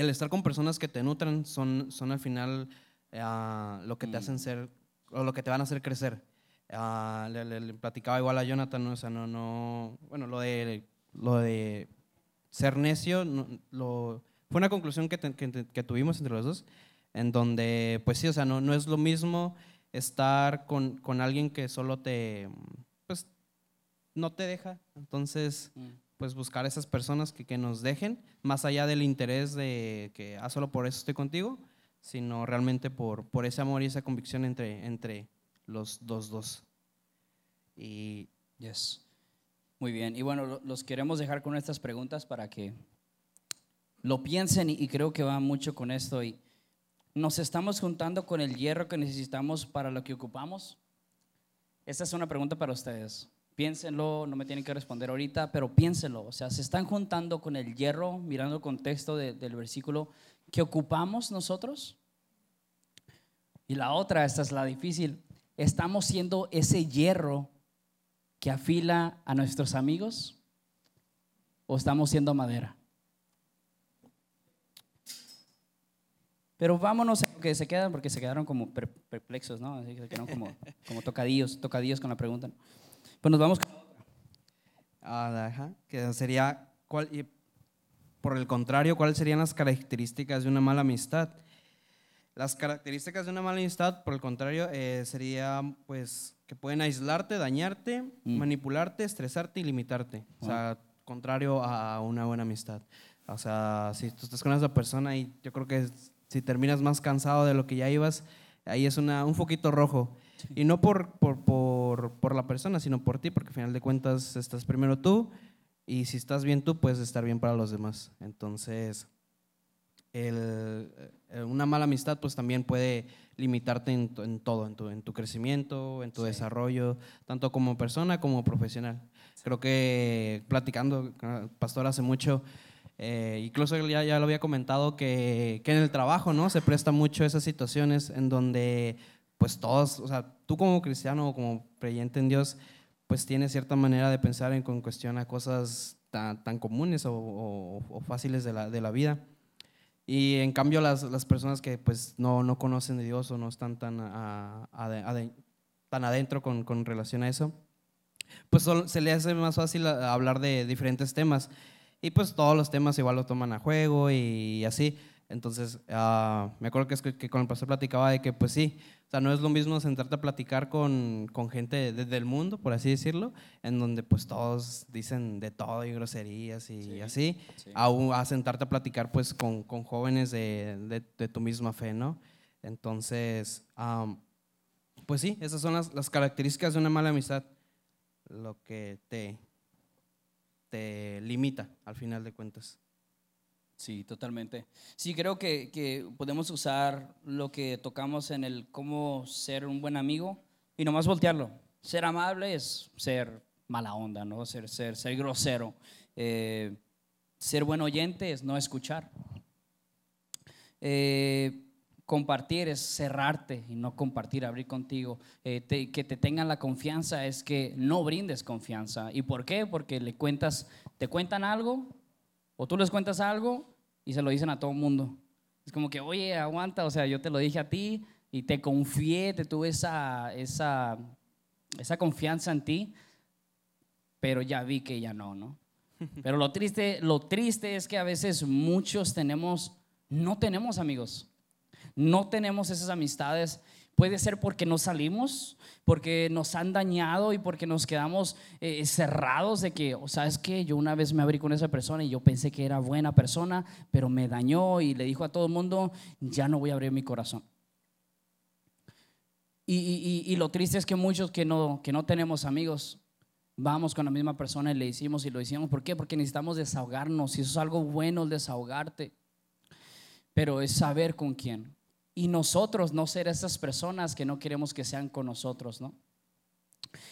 A: el estar con personas que te nutran son, son al final ah, lo que te
B: Mm.
A: hacen ser, o lo que te van a hacer crecer. Ah, le, le- le platicaba igual a Jonathan, ¿no? o sea, no, no, bueno, lo de, lo de ser necio, no- lo, fue una conclusión que, te- que que tuvimos entre los dos, en donde, pues sí, o sea, no, no es lo mismo estar con, con alguien que solo te, pues, no te deja. Entonces,
B: mm.
A: Pues buscar esas personas que, que nos dejen, más allá del interés de que, ah, solo por eso estoy contigo, sino realmente por, por ese amor y esa convicción entre, entre los dos, dos. Y
B: Yes. Muy bien. Y bueno, lo- los queremos dejar con estas preguntas para que lo piensen y creo que va mucho con esto. Y nos estamos juntando con el hierro que necesitamos para lo que ocupamos. Esta es una pregunta para ustedes. Piénsenlo, no me tienen que responder ahorita, pero piénsenlo. O sea, se están juntando con el hierro, mirando el contexto de- del versículo, que ocupamos nosotros. Y la otra, esta es la difícil. Estamos siendo ese hierro que afila a nuestros amigos o estamos siendo madera? Pero vámonos a lo que se quedan porque se quedaron como per- perplexos, ¿no? Así que se quedaron como, como tocadillos, tocadillos con la pregunta. ¿no? Pues nos vamos. con-
A: Ah, ajá, que sería, ¿cuál, y por el contrario, ¿cuáles serían las características de una mala amistad? Las características de una mala amistad, por el contrario, eh, sería pues que pueden aislarte, dañarte,
B: Mm.
A: manipularte, estresarte y limitarte. O sea, contrario a una buena amistad. O sea, si tú estás con esa persona y yo creo que si terminas más cansado de lo que ya ibas, ahí es una, un foquito rojo. Y no por, por, por, por la persona, sino por ti, porque al final de cuentas estás primero tú y si estás bien tú, puedes estar bien para los demás. Entonces, el- eh, una mala amistad pues también puede limitarte en, en todo, en tu, en tu crecimiento, en tu
B: Sí.
A: desarrollo, tanto como persona como profesional. Creo que platicando, con el pastor hace mucho, eh, incluso ya, ya lo había comentado, que, que en el trabajo ¿no? se presta mucho esas situaciones en donde pues todos, o sea, tú como cristiano o como creyente en Dios, pues tienes cierta manera de pensar en con cuestión cosas tan, tan comunes o, o- fáciles de la, de la vida. Y en cambio las, las personas que pues no, no conocen de Dios o no están tan, a- tan adentro con, con relación a eso, pues se le hace más fácil hablar de diferentes temas. Y pues todos los temas igual lo toman a juego y así. Entonces, ah, me acuerdo que, es que, con el pastor platicaba de que pues sí, o sea, no es lo mismo sentarte a platicar con, con gente de- del mundo, por así decirlo, en donde pues todos dicen de todo y groserías y
B: Sí,
A: así,
B: sí.
A: a, sentarte a platicar pues con, con jóvenes de, de- de tu misma fe, ¿no? Entonces, am, pues sí, esas son las, las características de una mala amistad, lo que te, te limita al final de cuentas.
B: Sí, totalmente. Sí, creo que, que podemos usar lo que tocamos en el cómo ser un buen amigo y nomás voltearlo. Ser amable es ser mala onda, ¿no? Ser, ser, ser grosero. Eh, ser buen oyente es no escuchar. Eh, compartir es cerrarte y no compartir, abrir contigo. Eh, que te tengan la confianza es que no brindes confianza. ¿Y por qué? Porque le cuentas, te cuentan algo o tú les cuentas algo y se lo dicen a todo el mundo. Es como que, oye, aguanta, o sea, yo te lo dije a ti y te confié, te tuve esa, esa, esa confianza en ti, pero ya vi que ya no, ¿no? Pero lo triste, lo triste es que a veces muchos tenemos, no tenemos amigos, no tenemos esas amistades Puede ser porque no salimos, porque nos han dañado y porque nos quedamos eh, cerrados de que, o sabes que yo una vez me abrí con esa persona y yo pensé que era buena persona, pero me dañó y le dijo a todo el mundo, ya no voy a abrir mi corazón. Y, lo triste es que muchos que no, que no tenemos amigos, vamos con la misma persona y le hicimos y lo hicimos. ¿Por qué? Porque necesitamos desahogarnos y eso es algo bueno el desahogarte. Pero es saber con quién y nosotros no ser esas personas que no queremos que sean con nosotros, ¿no?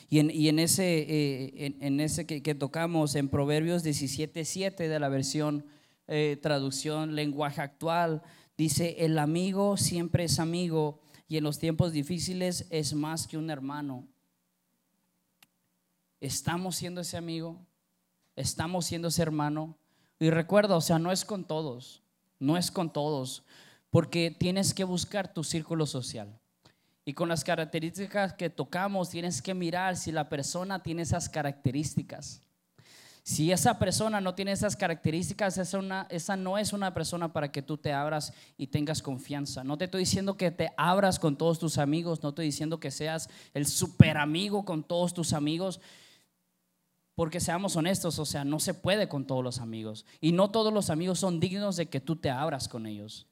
B: Y en, ese, eh, en, ese que, tocamos en Proverbios 17.7 de la versión eh, traducción lenguaje actual, dice, el amigo siempre es amigo y en los tiempos difíciles es más que un hermano. Estamos siendo ese amigo, estamos siendo ese hermano. Y recuerda, o sea, no es con todos, no es con todos porque tienes que buscar tu círculo social. Y con las características que tocamos, tienes que mirar si la persona tiene esas características. Si esa persona no tiene esas características, esa, una, esa, no es una persona para que tú te abras y tengas confianza. No te estoy diciendo que te abras con todos tus amigos, no estoy diciendo que seas el super amigo con todos tus amigos, porque seamos honestos, o sea, no se puede con todos los amigos. Y no todos los amigos son dignos de que tú te abras con ellos.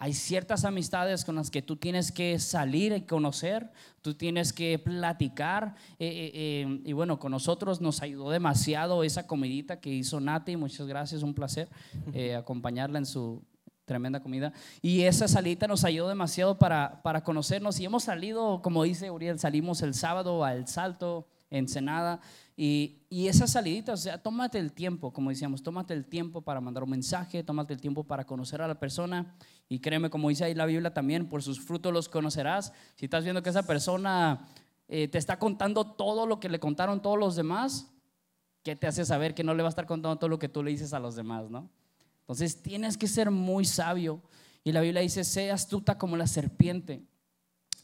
B: Hay ciertas amistades con las que tú tienes que salir y conocer, tú tienes que platicar. Eh, eh, eh, y bueno, con nosotros nos ayudó demasiado esa comidita que hizo Nati. Muchas gracias, un placer acompañarla en su tremenda comida. Y esa salita nos ayudó demasiado para, para conocernos. Y hemos salido, como dice Uriel, salimos el sábado al Salto, Ensenada. Y, y esa salidita, o sea, tómate el tiempo, como decíamos, tómate el tiempo para mandar un mensaje, tómate el tiempo para conocer a la persona. Y créeme, como dice ahí la Biblia también, por sus frutos los conocerás. Si estás viendo que esa persona eh, te está contando todo lo que le contaron todos los demás, ¿qué te hace saber que no le va a estar contando todo lo que tú le dices a los demás, no? Entonces tienes que ser muy sabio. Y la Biblia dice, sea astuta como la serpiente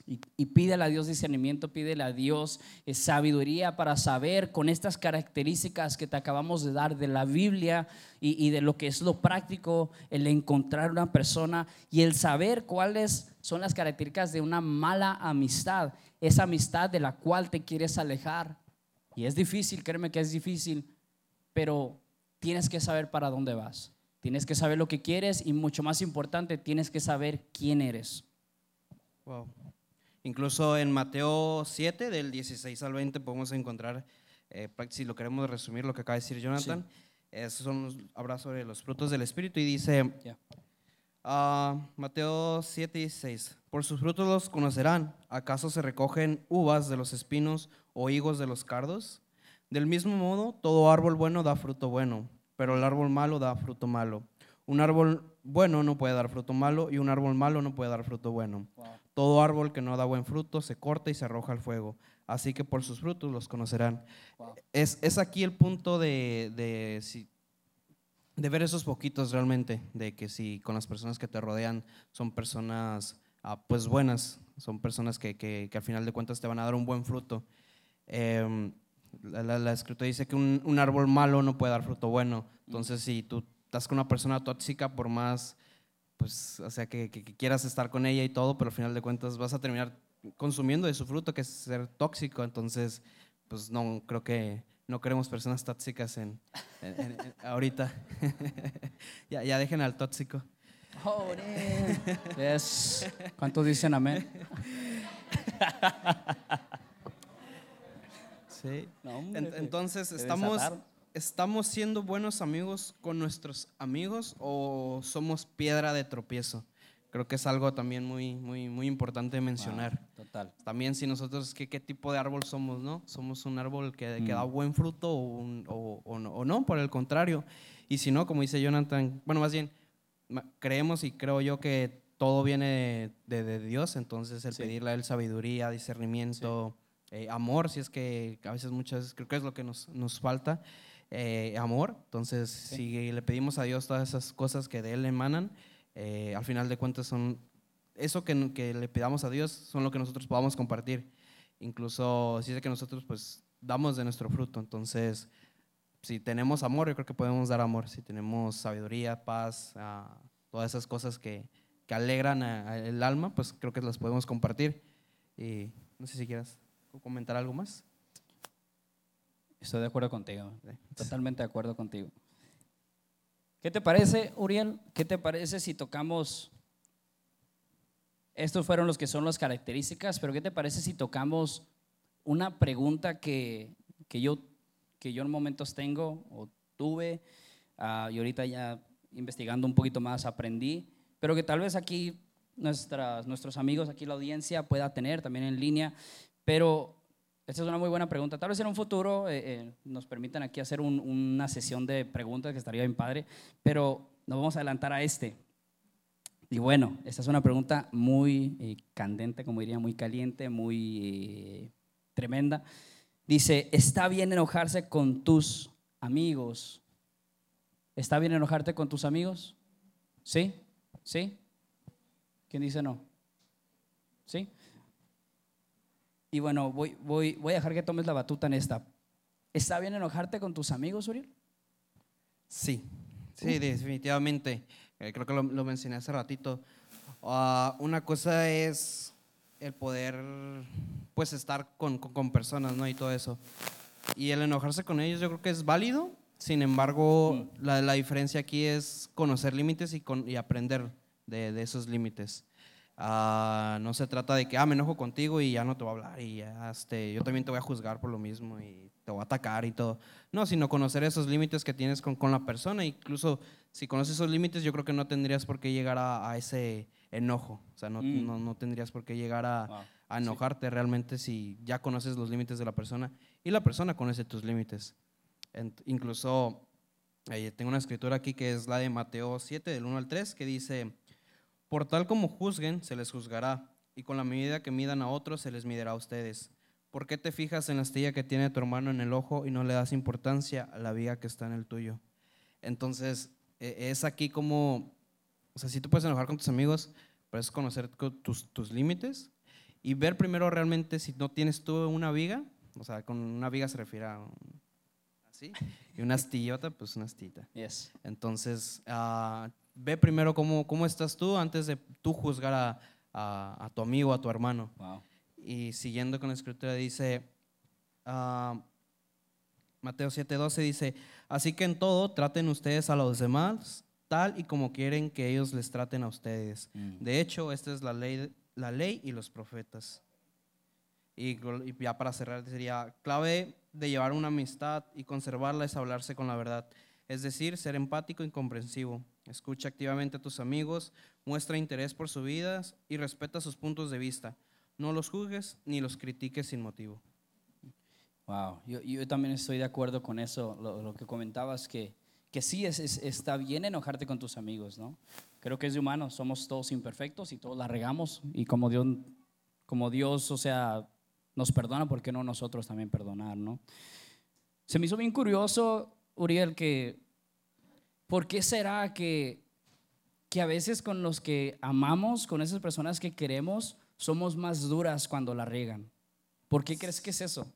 B: y, pídele a Dios discernimiento, pídele a Dios eh, sabiduría para saber con estas características que te acabamos de dar de la Biblia y, de lo que es lo práctico, el encontrar una persona y el saber cuáles son las características de una mala amistad, esa amistad de la cual te quieres alejar. Y es difícil, créeme que es difícil, pero tienes que saber para dónde vas. Tienes que saber lo que quieres y mucho más importante, tienes que saber quién eres.
A: Wow. Incluso en Mateo 7, del 16 al 20, podemos encontrar, eh, si lo queremos resumir, lo que acaba de decir Jonathan. son, habla sobre los frutos del Espíritu y dice, ah, Mateo 7, 16, por sus frutos los conocerán. ¿Acaso se recogen uvas de los espinos o higos de los cardos? Del mismo modo, todo árbol bueno da fruto bueno, pero el árbol malo da fruto malo. Un árbol bueno no puede dar fruto malo y un árbol malo no puede dar fruto bueno. Todo árbol que no da buen fruto se corta y se arroja al fuego. Así que por sus frutos los conocerán. Es, es, aquí el punto de, de, de, ver esos poquitos realmente, de que si con las personas que te rodean son personas ah, pues buenas, son personas que, que, que, al final de cuentas te van a dar un buen fruto. Em, la, la, escritura dice que un, un, árbol malo no puede dar fruto bueno. Entonces, si tú estás con una persona tóxica, por más pues, o sea, que, quieras estar con ella y todo, pero al final de cuentas vas a terminar consumiendo de su fruto, que es ser tóxico. Entonces, pues no, creo que no queremos personas tóxicas en, ahorita. ya, ya dejen al tóxico.
B: ¿Cuántos dicen amén?
A: sí. entonces, estamos ¿estamos siendo buenos amigos con nuestros amigos o somos piedra de tropiezo? Creo que es algo también muy, muy, muy importante mencionar.
B: total.
A: También si nosotros, ¿qué, ¿qué, tipo de árbol somos, no? ¿Somos un árbol que, da mm. buen fruto o, o, no, o, no, Por el contrario. Y si no, como dice Jonathan, bueno, más bien, creemos y creo yo que todo viene de, de, Dios, entonces el pedirle a Él sabiduría, discernimiento, eh, amor, si es que a veces muchas veces creo que es lo que nos, nos falta. Eh, amor. Entonces, si le pedimos a Dios todas esas cosas que de Él emanan, eh, al final de cuentas son eso que, que, le pidamos a Dios son lo que nosotros podamos compartir. Incluso si es que nosotros pues damos de nuestro fruto. Entonces, si tenemos amor, yo creo que podemos dar amor. Si tenemos sabiduría, paz, todas esas cosas que, que alegran el alma, pues creo que las podemos compartir. Y no sé si quieras comentar algo más.
B: Estoy de acuerdo contigo. Totalmente de acuerdo contigo. ¿Qué te parece, Uriel? ¿Qué te parece si tocamos... Estos fueron los que son las características, pero ¿qué te parece si tocamos una pregunta que, que yo, que yo en momentos tengo o tuve ah, y ahorita ya investigando un poquito más aprendí, pero que tal vez aquí nuestras, nuestros amigos, aquí la audiencia pueda tener también en línea, pero esta es una muy buena pregunta. Tal vez en un futuro eh, eh, nos permitan aquí hacer un- una sesión de preguntas que estaría bien padre, pero nos vamos a adelantar a este. Y bueno, esta es una pregunta muy eh, candente, como diría, muy caliente, muy tremenda. Dice, ¿está bien enojarse con tus amigos? ¿Está bien enojarte con tus amigos? ¿Sí? ¿Sí? ¿Quién dice no? ¿Sí? Y bueno, voy, voy, voy a dejar que tomes la batuta en esta. ¿Está bien enojarte con tus amigos, Uriel?
A: Sí, sí, definitivamente. Eh, creo que lo, lo mencioné hace ratito. Ah, una cosa es el poder, pues, estar con, con- con personas, ¿no? Y todo eso. Y el enojarse con ellos yo creo que es válido. Sin embargo, la, la diferencia aquí es conocer límites y, con- y aprender de, de esos límites. Ah, no se trata de que, ah, me enojo contigo y ya no te voy a hablar y ya, este, yo también te voy a juzgar por lo mismo y te voy a atacar y todo. No, sino conocer esos límites que tienes con, con la persona. Incluso si conoces esos límites, yo creo que no tendrías por qué llegar a, a ese enojo. O sea, no,
B: Mm.
A: no, no tendrías por qué llegar a,
B: Wow.
A: a enojarte realmente si ya conoces los límites de la persona y la persona conoce tus límites. Incluso eh, tengo una escritura aquí que es la de Mateo 7, del 1 al 3, que dice, por tal como juzguen, se les juzgará, y con la medida que midan a otros, se les miderá a ustedes. ¿Por qué te fijas en la astilla que tiene tu hermano en el ojo y no le das importancia a la viga que está en el tuyo? Entonces, eh, es aquí como, o sea, sí tú puedes enojar con tus amigos, pero es conocer co- tus, tus límites y ver primero realmente si no tienes tú una viga, o sea, con una viga se refiere a un- así, y una astillota, pues una astillita.
B: Yes.
A: Entonces, ah, ve primero cómo, cómo estás tú antes de tú juzgar a, a- a tu amigo, a tu hermano.
B: Wow.
A: Y siguiendo con la escritura dice, ah, Mateo 7:12 dice, así que en todo traten ustedes a los demás tal y como quieren que ellos les traten a ustedes.
B: Mm.
A: De hecho, esta es la ley, la ley y los profetas. Y, y ya para cerrar sería, clave de llevar una amistad y conservarla es hablarse con la verdad. Es decir, ser empático y comprensivo. Escucha activamente a tus amigos, muestra interés por sus vidas y respeta sus puntos de vista. No los juzgues ni los critiques sin motivo.
B: Wow, yo, yo también estoy de acuerdo con eso, lo, lo que comentabas, que, que sí es, es- está bien enojarte con tus amigos, ¿no? Creo que es de humano, somos todos imperfectos y todos la regamos, y como Dios, como Dios, o sea, nos perdona, ¿por qué no nosotros también perdonar, no? Se me hizo bien curioso, Uriel, que ¿por qué será que, que a veces con los que amamos, con esas personas que queremos, somos más duras cuando la riegan? ¿Por qué crees que es eso?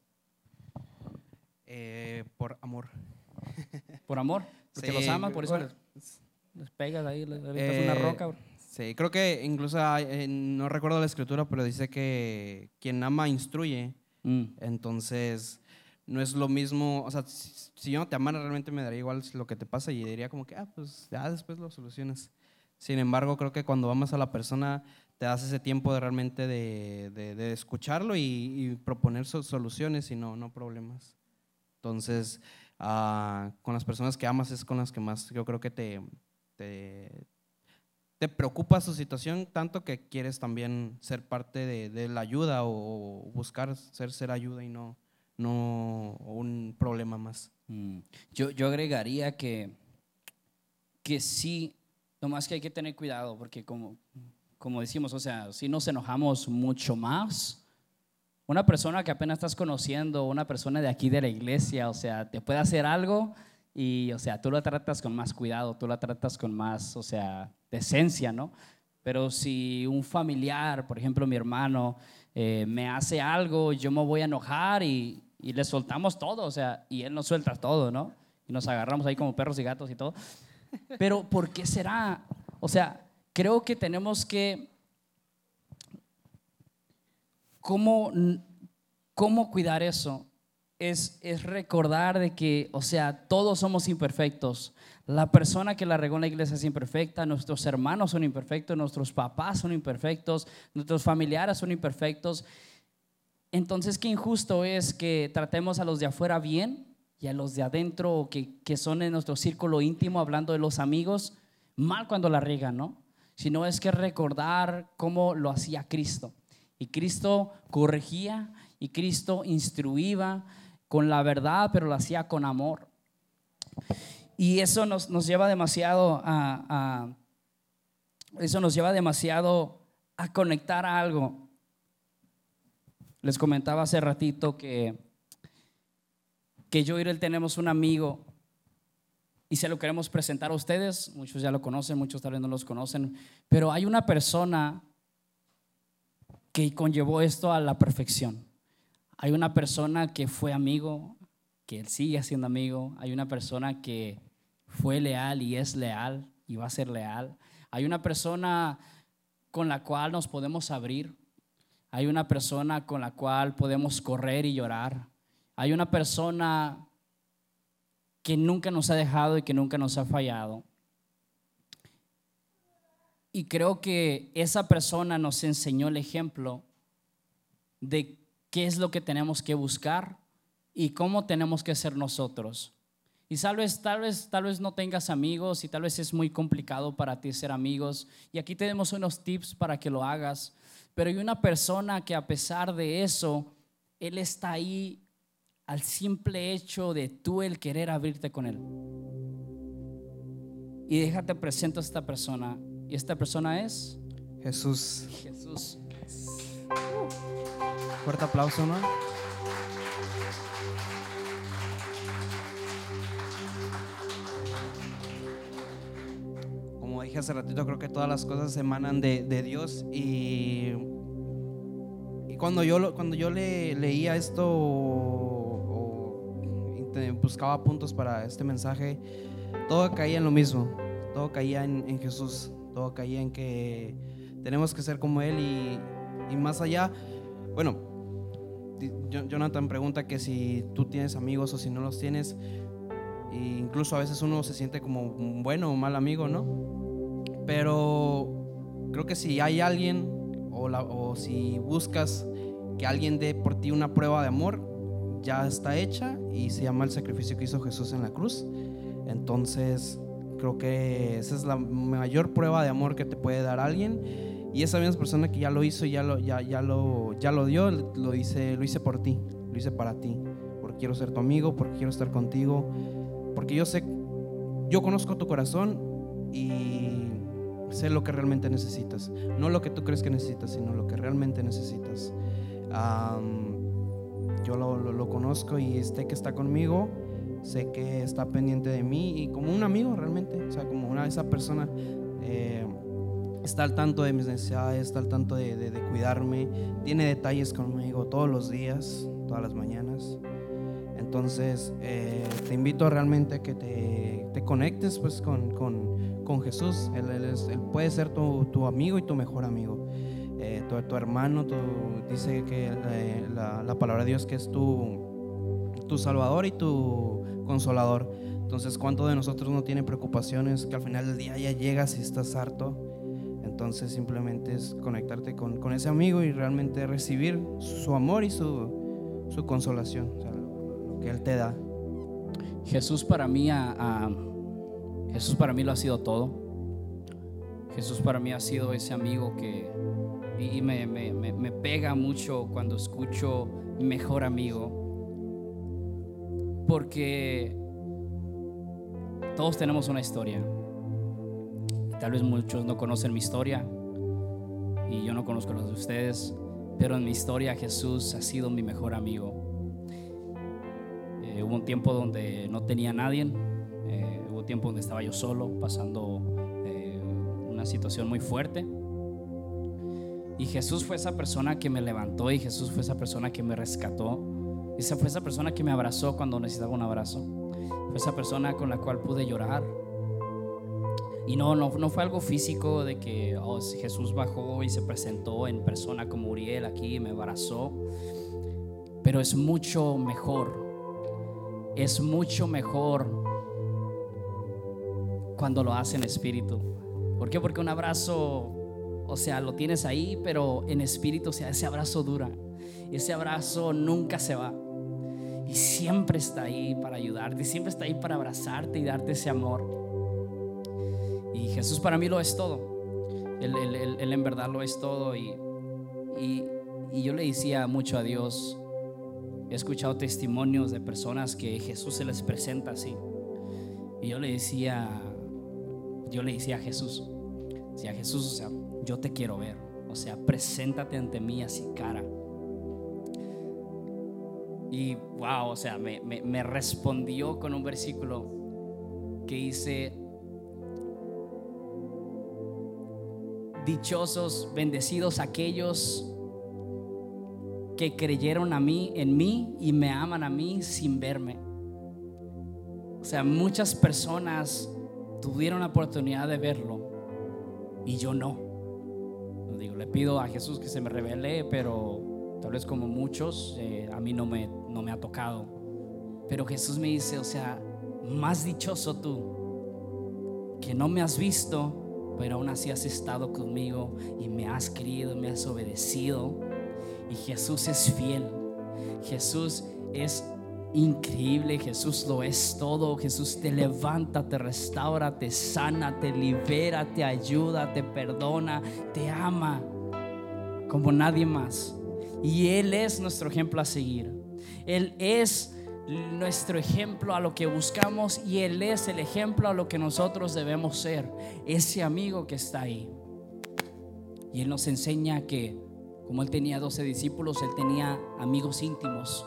A: Eh, por amor.
B: Por amor, porque
A: Sí,
B: los aman, por eso
A: bueno,
B: les, les pegas ahí, les una
A: Eh,
B: roca. bro.
A: Sí, creo que incluso, eh, no recuerdo la escritura, pero dice que quien ama instruye.
B: Mm,
A: Entonces, no es lo mismo, o sea, si, yo no te amara, realmente me daría igual lo que te pasa y diría como que, ah, pues ya después lo solucionas. Sin embargo, creo que cuando amas a la persona, te das ese tiempo de realmente de, de- escucharlo y, proponer so- soluciones y no, no problemas. Entonces, ah, con las personas que amas es con las que más yo creo que te, te, te preocupa su situación tanto que quieres también ser parte de, la ayuda o, buscar ser, ser ayuda y no, no un problema más.
B: mm. Yo, yo agregaría que, que sí, nomás que hay que tener cuidado, porque como, como decimos, o sea, si nos enojamos mucho más, una persona que apenas estás conociendo, una persona de aquí de la iglesia, o sea, te puede hacer algo y, o sea, tú la tratas con más cuidado, tú la tratas con más, o sea, decencia, ¿no? Pero si un familiar, por ejemplo, mi hermano, eh, me hace algo, yo me voy a enojar y, y le soltamos todo, o sea, y él nos suelta todo, ¿no? Y nos agarramos ahí como perros y gatos y todo. Pero ¿por qué será? O sea, creo que tenemos que ¿cómo, cómo cuidar eso? Es, es recordar de que, o sea, todos somos imperfectos. La persona que la regó en la iglesia es imperfecta, nuestros hermanos son imperfectos, nuestros papás son imperfectos, nuestros familiares son imperfectos. Entonces, qué injusto es que tratemos a los de afuera bien y a los de adentro que, que son en nuestro círculo íntimo, hablando de los amigos, mal cuando la riegan, ¿no? Sino es que recordar cómo lo hacía Cristo. Y Cristo corregía y Cristo instruía con la verdad, pero lo hacía con amor. Y eso nos, nos lleva demasiado a, eso nos lleva demasiado a conectar a algo. Les comentaba hace ratito que, que yo y él tenemos un amigo y se lo queremos presentar a ustedes. Muchos ya lo conocen, muchos tal vez no los conocen, pero hay una persona que conllevó esto a la perfección. Hay una persona que fue amigo, que él sigue siendo amigo. Hay una persona que fue leal y es leal y va a ser leal. Hay una persona con la cual nos podemos abrir. Hay una persona con la cual podemos correr y llorar. Hay una persona que nunca nos ha dejado y que nunca nos ha fallado. Y creo que esa persona nos enseñó el ejemplo de qué es lo que tenemos que buscar y cómo tenemos que ser nosotros. Y tal vez, tal vez, tal vez no tengas amigos y tal vez es muy complicado para ti ser amigos. Y aquí tenemos unos tips para que lo hagas. Pero hay una persona que a pesar de eso, Él está ahí al simple hecho de tú el querer abrirte con Él. Y déjate presento a esta persona. Y esta persona es
A: Jesús.
B: Jesús.
A: Fuerte aplauso, ¿no? Como dije hace ratito, creo que todas las cosas emanan de, de Dios y, y cuando yo, cuando yo le, leía esto o, buscaba puntos para este mensaje, todo caía en lo mismo, todo caía en, Jesús, todo caía en que tenemos que ser como Él y, y más allá, bueno, Jonathan pregunta que si tú tienes amigos o si no los tienes. E incluso a veces uno se siente como un bueno o mal amigo, ¿no? Pero creo que si hay alguien o, la- o si buscas que alguien dé por ti una prueba de amor, ya está hecha y se llama el sacrificio que hizo Jesús en la cruz. Entonces, creo que esa es la mayor prueba de amor que te puede dar alguien. Y esa misma persona que ya lo hizo, ya lo, ya, ya lo, ya lo dio, lo hice, lo hice por ti, lo hice para ti. Porque quiero ser tu amigo, porque quiero estar contigo, porque yo sé, yo conozco tu corazón y sé lo que realmente necesitas. No lo que tú crees que necesitas, sino lo que realmente necesitas. Am, yo lo, lo- lo conozco y sé que está conmigo, sé que está pendiente de mí y como un amigo realmente, o sea, como una esa persona. eh, está al tanto de mis necesidades, está al tanto de, de- de cuidarme, tiene detalles conmigo todos los días, todas las mañanas. Entonces, eh, te invito realmente a que te, te conectes pues, con, con- con Jesús. Él, es- él puede ser tu, amigo y tu mejor amigo. Eh, tu, hermano, dice que eh, la, la palabra de Dios que es tu, tu salvador y tu consolador. Entonces, ¿cuánto de nosotros no tiene preocupaciones que al final del día ya llegas y estás harto? Entonces simplemente es conectarte con, ese amigo y realmente recibir su amor y su, su consolación, lo, que Él te da.
B: Jesús para mí a- Jesús para mí lo ha sido todo. Jesús para mí ha sido ese amigo que me, pega mucho cuando escucho mejor amigo. Porque todos tenemos una historia. Tal vez muchos no conocen mi historia y yo no conozco la de ustedes, pero en mi historia Jesús ha sido mi mejor amigo. Eh, hubo un tiempo donde no tenía nadie, tiempo donde estaba yo solo, pasando eh, una situación muy fuerte. Y Jesús fue esa persona que me levantó y Jesús fue esa persona que me rescató. Esa fue esa persona que me abrazó cuando necesitaba un abrazo. Fue esa persona con la cual pude llorar. Y no, no, no fue algo físico de que oh, Jesús bajó y se presentó en persona como Uriel aquí y me abrazó. Pero es mucho mejor. Es mucho mejor cuando lo hace en espíritu. ¿Por qué? Porque un abrazo, o sea, lo tienes ahí, pero en espíritu, o sea, ese abrazo dura. Ese abrazo nunca se va. Y siempre está ahí para ayudarte, siempre está ahí para abrazarte y darte ese amor. Y Jesús para mí lo es todo. Él, en verdad lo es todo. Y, y, y yo le decía mucho a Dios, he escuchado testimonios de personas que Jesús se les presenta así. Y yo le decía, yo le decía a Jesús, decía Jesús, o sea, yo te quiero ver, o sea, preséntate ante mí así cara. Y wow, o sea, me, me respondió con un versículo que dice, dichosos, bendecidos aquellos que creyeron a mí, en mí y me aman a mí sin verme. O sea, muchas personas tuvieron la oportunidad de verlo y yo no. digo, le pido a Jesús que se me revele, pero tal vez como muchos, eh, a mí no me, no me ha tocado. Pero Jesús me dice, o sea, más dichoso tú, que no me has visto, pero aún así has estado conmigo y me has querido, me has obedecido. Y Jesús es fiel. Jesús es increíble. Jesús lo es todo. Jesús te levanta, te restaura, te sana, te libera, te ayuda, te perdona, te ama como nadie más. Y Él es nuestro ejemplo a seguir. Él es nuestro ejemplo a lo que buscamos y Él es el ejemplo a lo que nosotros debemos ser. Ese amigo que está ahí. Y Él nos enseña que como Él tenía 12 discípulos, Él tenía amigos íntimos